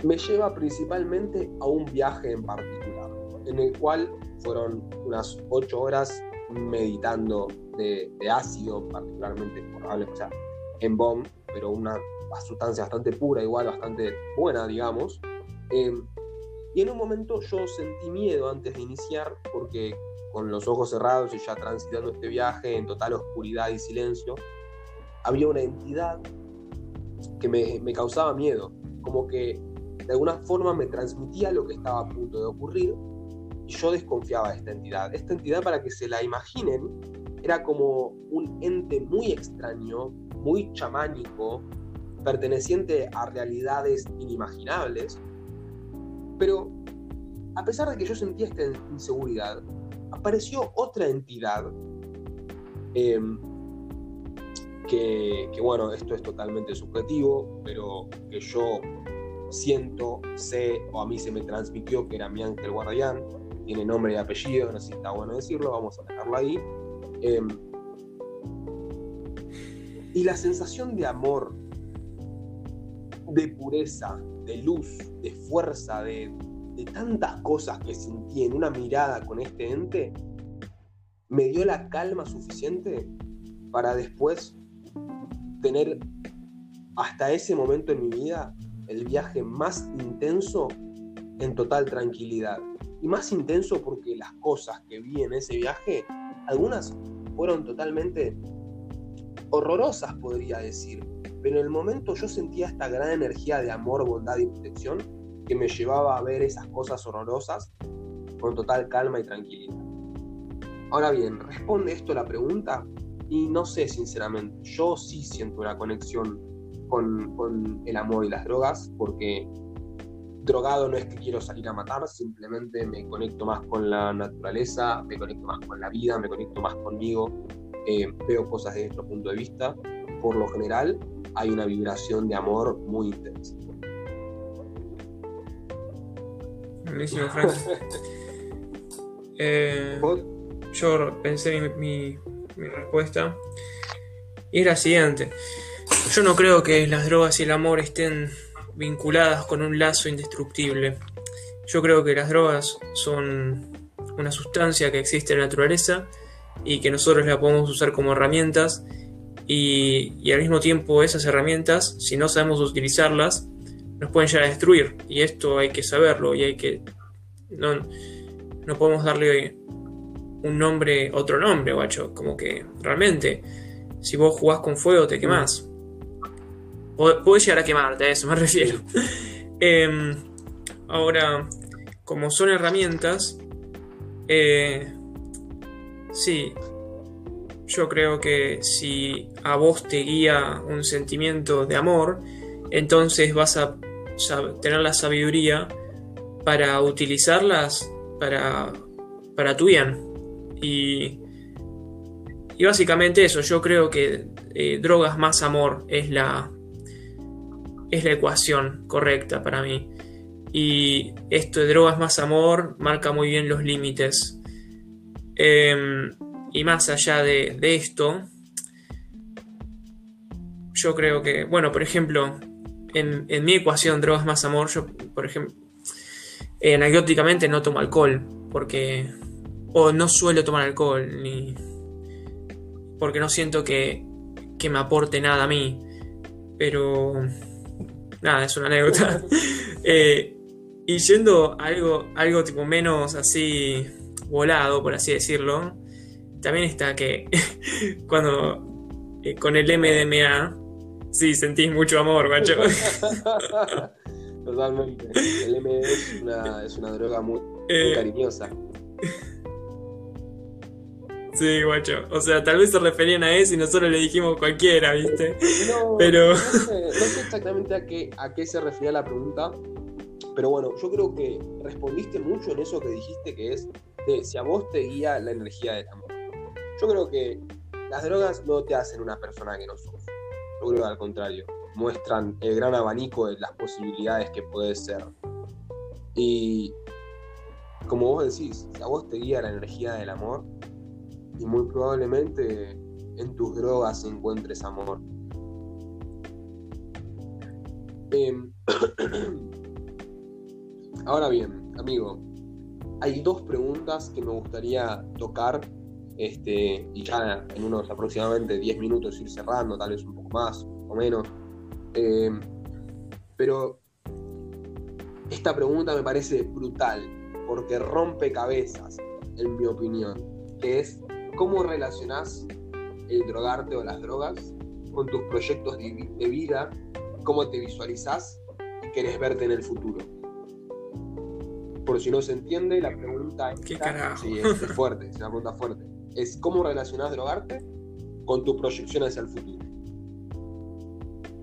me lleva principalmente a un viaje en particular, en el cual fueron unas ocho horas meditando de, ácido, particularmente o sea, en bomb, pero una sustancia bastante pura, igual bastante buena, digamos. Em, y en un momento yo sentí miedo antes de iniciar, porque con los ojos cerrados y ya transitando este viaje en total oscuridad y silencio, había una entidad que me, me causaba miedo, como que de alguna forma me transmitía lo que estaba a punto de ocurrir y yo desconfiaba de esta entidad. Esta entidad, para que se la imaginen, era como un ente muy extraño, muy chamánico, perteneciente a realidades inimaginables. Pero a pesar de que yo sentía esta inseguridad, apareció otra entidad em, que, que, bueno, esto es totalmente subjetivo, pero que yo siento, sé o a mí se me transmitió que era mi ángel guardián, tiene nombre y apellido, no sé si está bueno decirlo, vamos a dejarlo ahí. Em, y la sensación de amor de pureza, de luz, de fuerza, de, tantas cosas que sentí en una mirada con este ente, me dio la calma suficiente para después tener hasta ese momento en mi vida el viaje más intenso en total tranquilidad. Y más intenso porque las cosas que vi en ese viaje, algunas fueron totalmente horrorosas, podría decir. Pero en el momento yo sentía esta gran energía de amor, bondad y protección que me llevaba a ver esas cosas horrorosas con total calma y tranquilidad. Ahora bien, responde esto la pregunta y no sé sinceramente, yo sí siento una conexión con, con el amor y las drogas porque drogado no es que quiero salir a matar, simplemente me conecto más con la naturaleza, me conecto más con la vida, me conecto más conmigo, eh, veo cosas desde otro punto de vista, por lo general, hay una vibración de amor muy intensa. Buenísimo, Frank. Eh, yo pensé mi, mi, respuesta y es la siguiente. Yo no creo que las drogas y el amor estén vinculadas con un lazo indestructible. Yo creo que las drogas son una sustancia que existe en la naturaleza y que nosotros la podemos usar como herramientas y, al mismo tiempo esas herramientas, si no sabemos utilizarlas, nos pueden llegar a destruir. Y esto hay que saberlo y hay que... No, no podemos darle un nombre, otro nombre, guacho. Como que realmente, si vos jugás con fuego, te quemás. Puedes llegar a quemarte, a eso me refiero. Em, ahora, como son herramientas, eh, sí, yo creo que si a vos te guía un sentimiento de amor, entonces vas a tener la sabiduría para utilizarlas para, para tu bien. Y, y, básicamente eso, yo creo que eh, drogas más amor es la, es la ecuación correcta para mí. Y esto de drogas más amor marca muy bien los límites. Em, y más allá de, esto, yo creo que, bueno, por ejemplo, en, mi ecuación drogas más amor, yo, por ejemplo, eh, anecdóticamente no tomo alcohol, porque, o no suelo tomar alcohol, ni, porque no siento que, que me aporte nada a mí, pero, nada, es una anécdota. Eh, y yendo a algo, algo tipo menos así volado, por así decirlo, también está que cuando eh, con el MDMA Sí, sentís mucho amor, macho. Totalmente. El MD es una, es una droga muy, eh, cariñosa. Sí, guacho. O sea, tal vez se referían a eso y nosotros le dijimos cualquiera, ¿viste? No, pero... No sé, exactamente a qué, a qué se refería la pregunta, pero bueno, yo creo que respondiste mucho en eso que dijiste, que es de si a vos te guía la energía del amor. Yo creo que las drogas no te hacen una persona que no sos. Yo creo que al contrario, muestran el gran abanico de las posibilidades que puede ser. Y como vos decís, si a vos te guía la energía del amor, y muy probablemente en tus drogas encuentres amor. Em, ahora bien, amigo, hay dos preguntas que me gustaría tocar este, y ya en unos aproximadamente 10 minutos ir cerrando, tal vez un poco más o menos. Eh, pero esta pregunta me parece brutal, porque rompe cabezas, en mi opinión, que es cómo relacionás el drogarte o las drogas con tus proyectos de, vida, cómo te visualizás y querés verte en el futuro. Por si no se entiende, la pregunta es, Sí, es fuerte, es una pregunta fuerte es cómo relacionás drogarte con tu proyección hacia el futuro.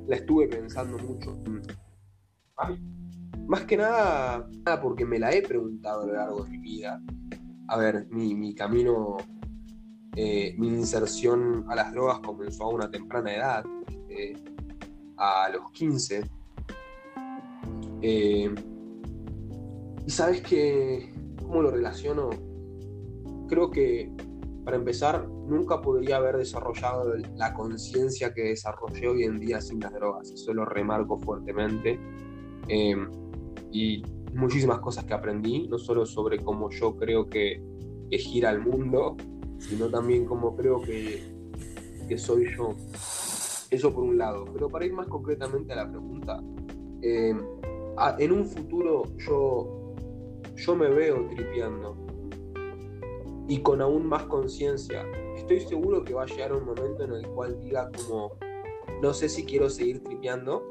La estuve pensando mucho. Más que nada, porque me la he preguntado a lo largo de mi vida. A ver, mi, camino, eh, mi inserción a las drogas comenzó a una temprana edad, este, a los 15. Eh, y sabes que, ¿cómo lo relaciono? Creo que para empezar, nunca podría haber desarrollado la conciencia que desarrollé hoy en día sin las drogas. Eso lo remarco fuertemente. Em, y muchísimas cosas que aprendí, no solo sobre cómo yo creo que, gira el mundo, sino también cómo creo que, que, soy yo. Eso por un lado. Pero para ir más concretamente a la pregunta, em, en un futuro yo, yo me veo tripeando y con aún más conciencia. Estoy seguro que va a llegar un momento en el cual diga como, no sé si quiero seguir tripeando,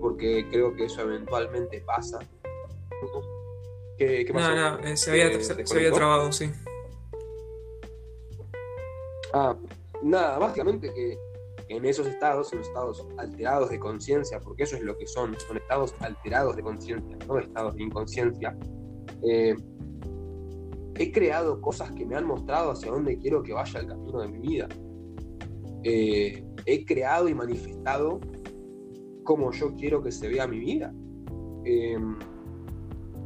porque creo que eso eventualmente pasa. ¿Qué, qué pasó? No, no, eh, se, había, se, había trabado, sí. Ah, nada, básicamente que en esos estados, en los estados alterados de conciencia, porque eso es lo que son, son estados alterados de conciencia, no estados de inconsciencia, eh, he creado cosas que me han mostrado hacia dónde quiero que vaya el camino de mi vida. Eh, he creado y manifestado cómo yo quiero que se vea mi vida. Em,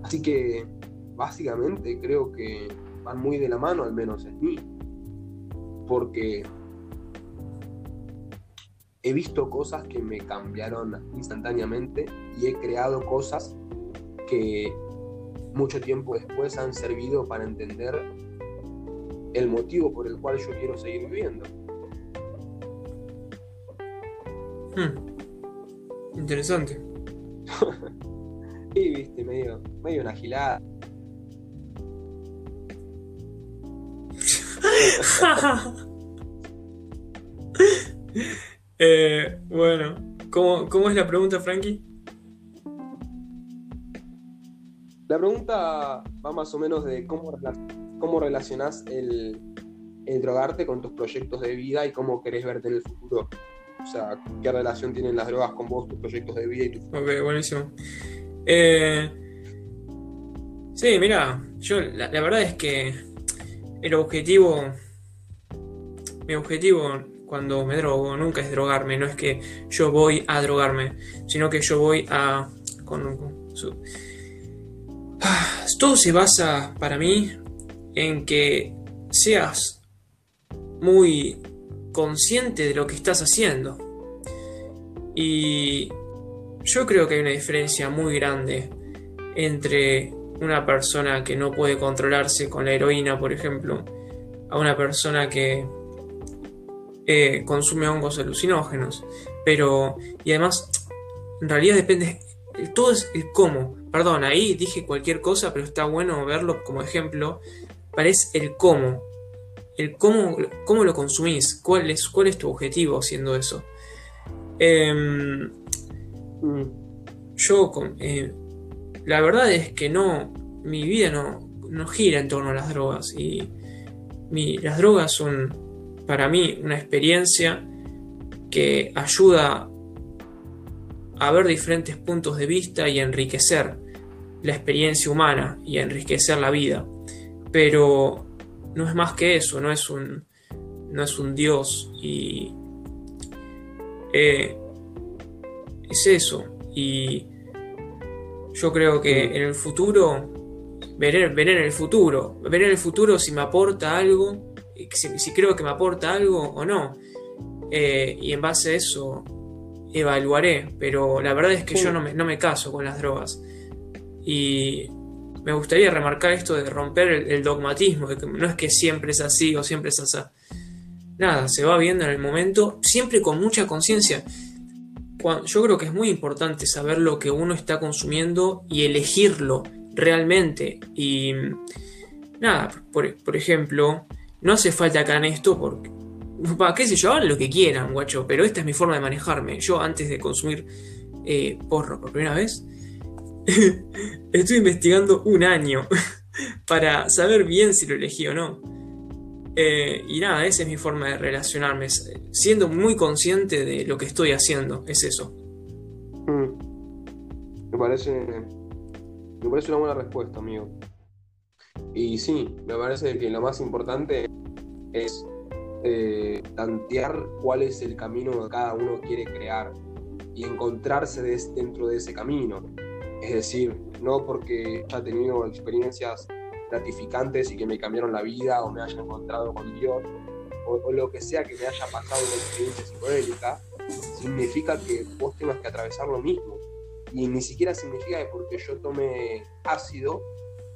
así que básicamente creo que van muy de la mano, al menos en mí. Porque he visto cosas que me cambiaron instantáneamente y he creado cosas que mucho tiempo después han servido para entender el motivo por el cual yo quiero seguir viviendo. Hmm. Interesante. y viste, medio, medio una gilada. eh, bueno, ¿cómo, ¿cómo es la pregunta, Frankie? La pregunta va más o menos de cómo, cómo relacionás el, drogarte con tus proyectos de vida y cómo querés verte en el futuro. O sea, qué relación tienen las drogas con vos, tus proyectos de vida y tu Ok, buenísimo. Eh, sí, mira, yo la, verdad es que el objetivo, mi objetivo cuando me drogo nunca es drogarme, no es que yo voy a drogarme, sino que yo voy a... Todo se basa para mí en que seas muy consciente de lo que estás haciendo. Y yo creo que hay una diferencia muy grande entre una persona que no puede controlarse con la heroína, por ejemplo, a una persona que eh, consume hongos alucinógenos. Pero, y además, en realidad depende, todo es el cómo. Perdón, ahí dije cualquier cosa, pero está bueno verlo como ejemplo. Parece el cómo. El cómo, cómo lo consumís, cuál es, cuál es tu objetivo haciendo eso. Em, yo, eh, la verdad es que no, mi vida no, no gira en torno a las drogas y las drogas son para mí una experiencia que ayuda a ver diferentes puntos de vista y enriquecer la experiencia humana y enriquecer la vida. Pero no es más que eso, no es un, no es un Dios y eh, es eso. Y yo creo que en el futuro veré, en el futuro, veré en el futuro si me aporta algo, si, creo que me aporta algo o no. Eh, y en base a eso evaluaré, pero la verdad es que yo no me, no me, caso con las drogas. Y me gustaría remarcar esto de romper el, dogmatismo, de que no es que siempre es así o siempre es así. Nada, se va viendo en el momento, siempre con mucha conciencia. Yo creo que es muy importante saber lo que uno está consumiendo y elegirlo realmente. Y nada, por, ejemplo, no hace falta acá en esto porque, para qué sé yo, hagan lo que quieran, guacho, pero esta es mi forma de manejarme. Yo antes de consumir eh, porro por primera vez, estoy investigando un año para saber bien si lo elegí o no. Eh, y nada, esa es mi forma de relacionarme, siendo muy consciente de lo que estoy haciendo, es eso. Mm. Me parece me parece una buena respuesta, amigo. Y sí, me parece que lo más importante es eh, tantear cuál es el camino que cada uno quiere crear y encontrarse dentro de ese camino. Es decir, no porque haya tenido experiencias gratificantes y que me cambiaron la vida o me haya encontrado con Dios o, lo que sea que me haya pasado una experiencia psicodélica, significa que vos tengas que atravesar lo mismo y ni siquiera significa que porque yo tome ácido,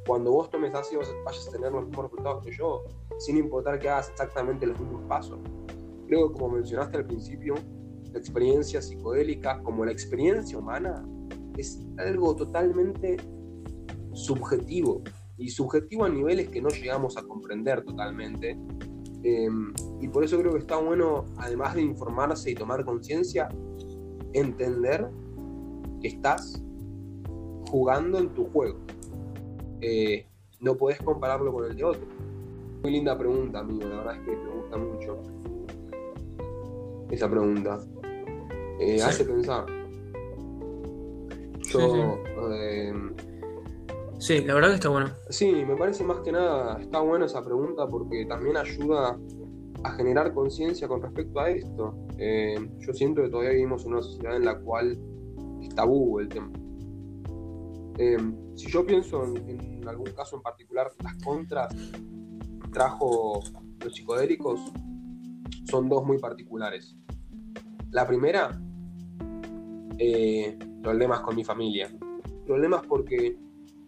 cuando vos tomes ácido vayas a tener los mismos resultados que yo, sin importar que hagas exactamente los mismos pasos. Creo que como mencionaste al principio, la experiencia psicodélica, como la experiencia humana, es algo totalmente subjetivo y subjetivo a niveles que no llegamos a comprender totalmente. Em, y por eso creo que está bueno, además de informarse y tomar conciencia, entender estás jugando en tu juego. Eh, no puedes compararlo con el de otro. Muy linda pregunta, amigo. La verdad es que me gusta mucho esa pregunta. Eh, hace pensar. Yo. Eh, sí, la verdad que está bueno. Sí, me parece más que nada, está buena esa pregunta porque también ayuda a generar conciencia con respecto a esto. yo siento que todavía vivimos en una sociedad en la cual tabú el tema. Em, si yo pienso en, algún caso en particular, las contras trajo los psicodélicos son dos muy particulares. La primera, eh, problemas con mi familia. Problemas porque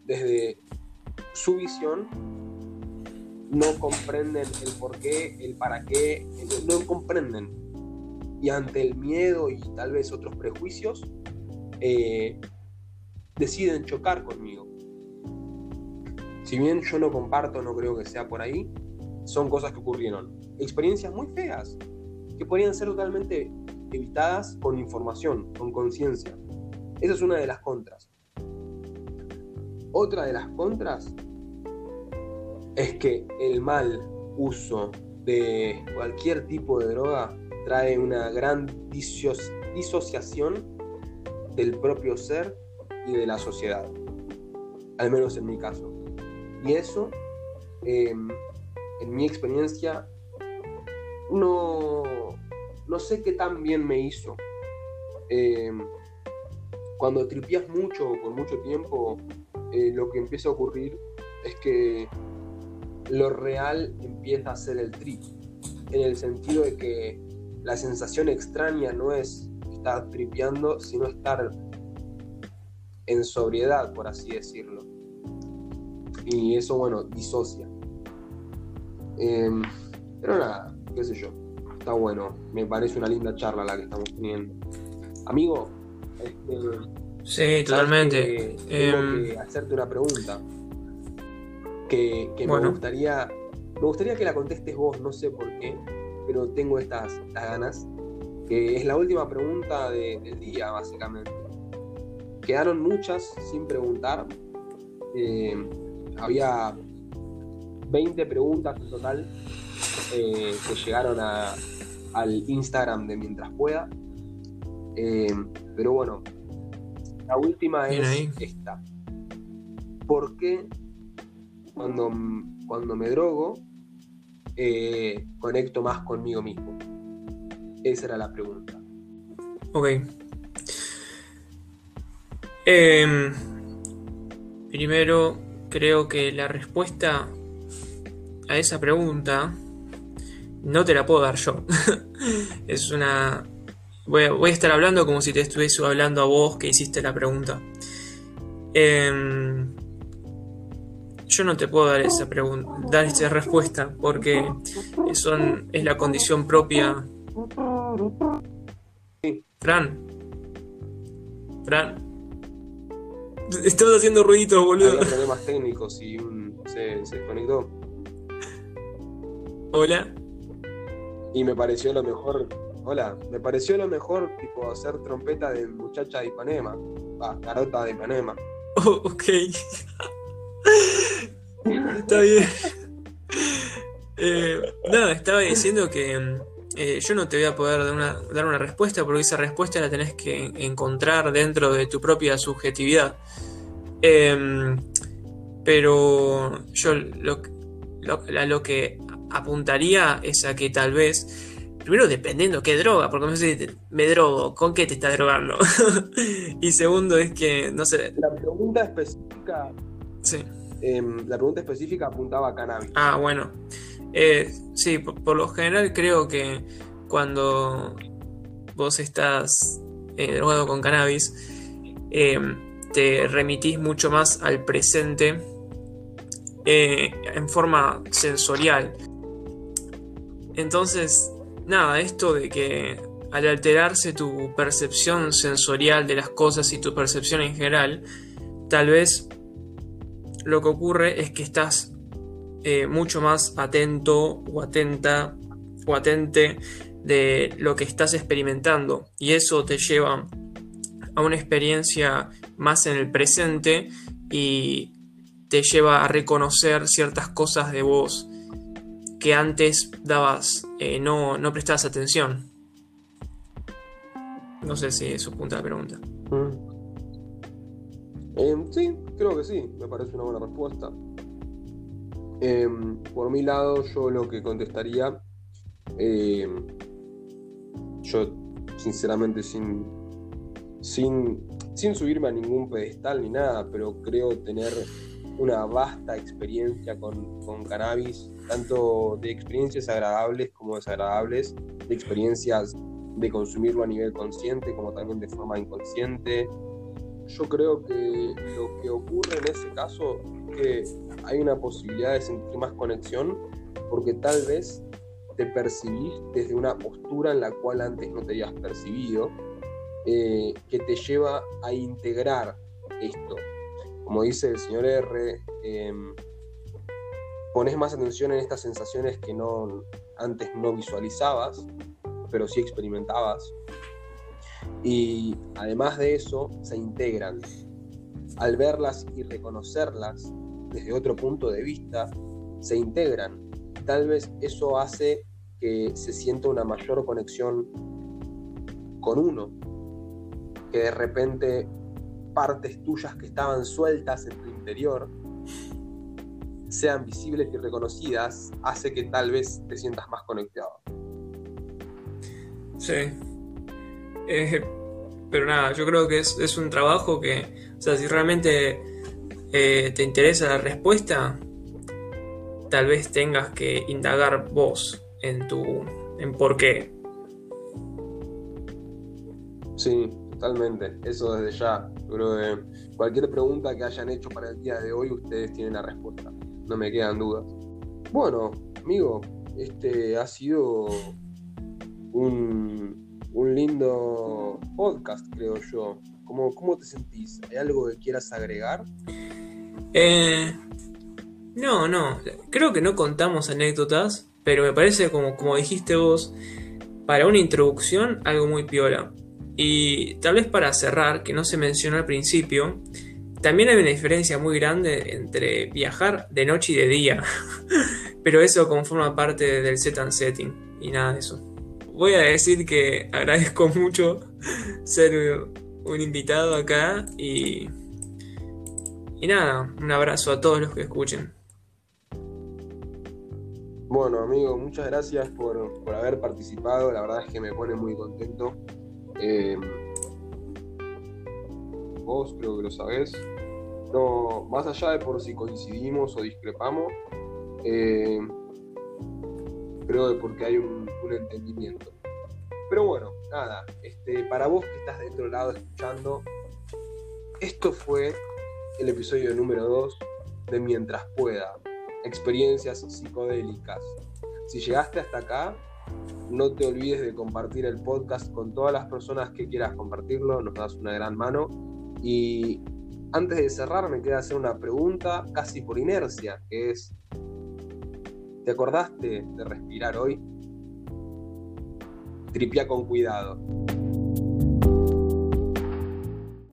desde su visión no comprenden el por qué, el para qué, no comprenden. Y ante el miedo y tal vez otros prejuicios, eh, deciden chocar conmigo. Si bien yo no comparto, no creo que sea por ahí, son cosas que ocurrieron. Experiencias muy feas, que podrían ser totalmente evitadas con información, con conciencia. Esa es una de las contras. Otra de las contras es que el mal uso de cualquier tipo de droga trae una gran disociación del propio ser de la sociedad, al menos en mi caso. Y eso, em, en mi experiencia, no, no sé qué tan bien me hizo. Em, cuando tripias mucho por mucho tiempo, eh, lo que empieza a ocurrir es que lo real empieza a ser el trip, en el sentido de que la sensación extraña no es estar tripeando, sino estar en sobriedad, por así decirlo. Y eso, bueno, disocia. Em, pero nada, qué sé yo. Está bueno. Me parece una linda charla la que estamos teniendo. Amigo, este, sí, totalmente. tengo em, que hacerte una pregunta. Que, me gustaría. Me gustaría que la contestes vos, no sé por qué, pero tengo estas, estas ganas. Que es la última pregunta del día, básicamente. Quedaron muchas sin preguntar. Eh, había 20 preguntas en total eh, que llegaron al Instagram de Mientras Pueda. Eh, pero bueno, la última es esta. ¿Por qué cuando, cuando me drogo conecto más conmigo mismo? Esa era la pregunta. Ok. Em, primero, creo que la respuesta a esa pregunta no te la puedo dar yo. es una... Voy a, estar hablando como si te estuviese hablando a vos que hiciste la pregunta. Em, yo no te puedo dar esa pregunta, dar esa respuesta porque es la condición propia. Fran. Fran. Estamos haciendo ruiditos, boludo. Había problemas técnicos y se, se desconectó. Hola. Y me pareció lo mejor. Hola, me pareció lo mejor, tipo, hacer trompeta de muchacha de Ipanema. Ah, carota de Ipanema. Oh, ok. Está bien. Eh, nada, estaba diciendo que eh, yo no te voy a poder dar una, dar una, respuesta porque esa respuesta la tenés que encontrar dentro de tu propia subjetividad. Em, pero yo lo, lo, que apuntaría es a que tal vez, primero dependiendo qué droga, porque no sé me drogo, ¿con qué te está drogando? y segundo es que, no sé. La pregunta específica. Sí. Em, la pregunta específica apuntaba a cannabis. Ah, bueno. Eh, sí, por, lo general creo que cuando vos estás drogado con cannabis, em, te remitís mucho más al presente eh, en forma sensorial. Entonces, nada, esto de que al alterarse tu percepción sensorial de las cosas y tu percepción en general, tal vez lo que ocurre es que estás eh, mucho más atento o atenta o atente de lo que estás experimentando y eso te lleva a una experiencia más en el presente y te lleva a reconocer ciertas cosas de vos que antes dabas, eh, no, no prestabas atención. No sé si eso punta la pregunta. Mm. Em, sí, creo que sí, me parece una buena respuesta. Em, por mi lado, yo lo que contestaría, em, yo sinceramente sin, sin, sin subirme a ningún pedestal ni nada, pero creo tener una vasta experiencia con, con, cannabis, tanto de experiencias agradables como desagradables, de experiencias de consumirlo a nivel consciente como también de forma inconsciente. Yo creo que lo que ocurre en ese caso que hay una posibilidad de sentir más conexión porque tal vez te percibís desde una postura en la cual antes no te habías percibido, eh, que te lleva a integrar esto. Como dice el señor R, em, pones más atención en estas sensaciones que no, antes no visualizabas, pero sí experimentabas. Y además de eso, se integran. Al verlas y reconocerlas, desde otro punto de vista, se integran. Tal vez eso hace que se sienta una mayor conexión con uno, que de repente partes tuyas que estaban sueltas en tu interior sean visibles y reconocidas, hace que tal vez te sientas más conectado. Sí. Eh, pero nada, yo creo que es, es un trabajo que, o sea, si realmente eh, te interesa la respuesta, tal vez tengas que indagar vos en tu en por qué. Sí, totalmente. Eso desde ya. creo que Cualquier pregunta que hayan hecho para el día de hoy, ustedes tienen la respuesta. No me quedan dudas. Bueno, amigo, este ha sido un, un lindo podcast, creo yo. ¿Cómo, ¿Cómo te sentís? ¿Hay algo que quieras agregar? Eh, no, no. Creo que no contamos anécdotas, pero me parece como, como dijiste vos, para una introducción algo muy piola. Y tal vez para cerrar, que no se mencionó al principio, también hay una diferencia muy grande entre viajar de noche y de día. pero eso conforma parte del set and setting y nada de eso. Voy a decir que agradezco mucho ser un invitado acá y, y nada, un abrazo a todos los que escuchen. Bueno, amigo, muchas gracias por, haber participado. La verdad es que me pone muy contento. Eh, vos creo que lo sabés. No, más allá de por si coincidimos o discrepamos, eh, creo que porque hay un, entendimiento. Pero bueno, nada, este, para vos que estás de otro lado escuchando, esto fue el episodio número 2 de Mientras pueda, experiencias psicodélicas. Si llegaste hasta acá, no te olvides de compartir el podcast con todas las personas que quieras compartirlo, nos das una gran mano. Y antes de cerrar, me queda hacer una pregunta casi por inercia, que es, ¿te acordaste de respirar hoy? Tripia con cuidado.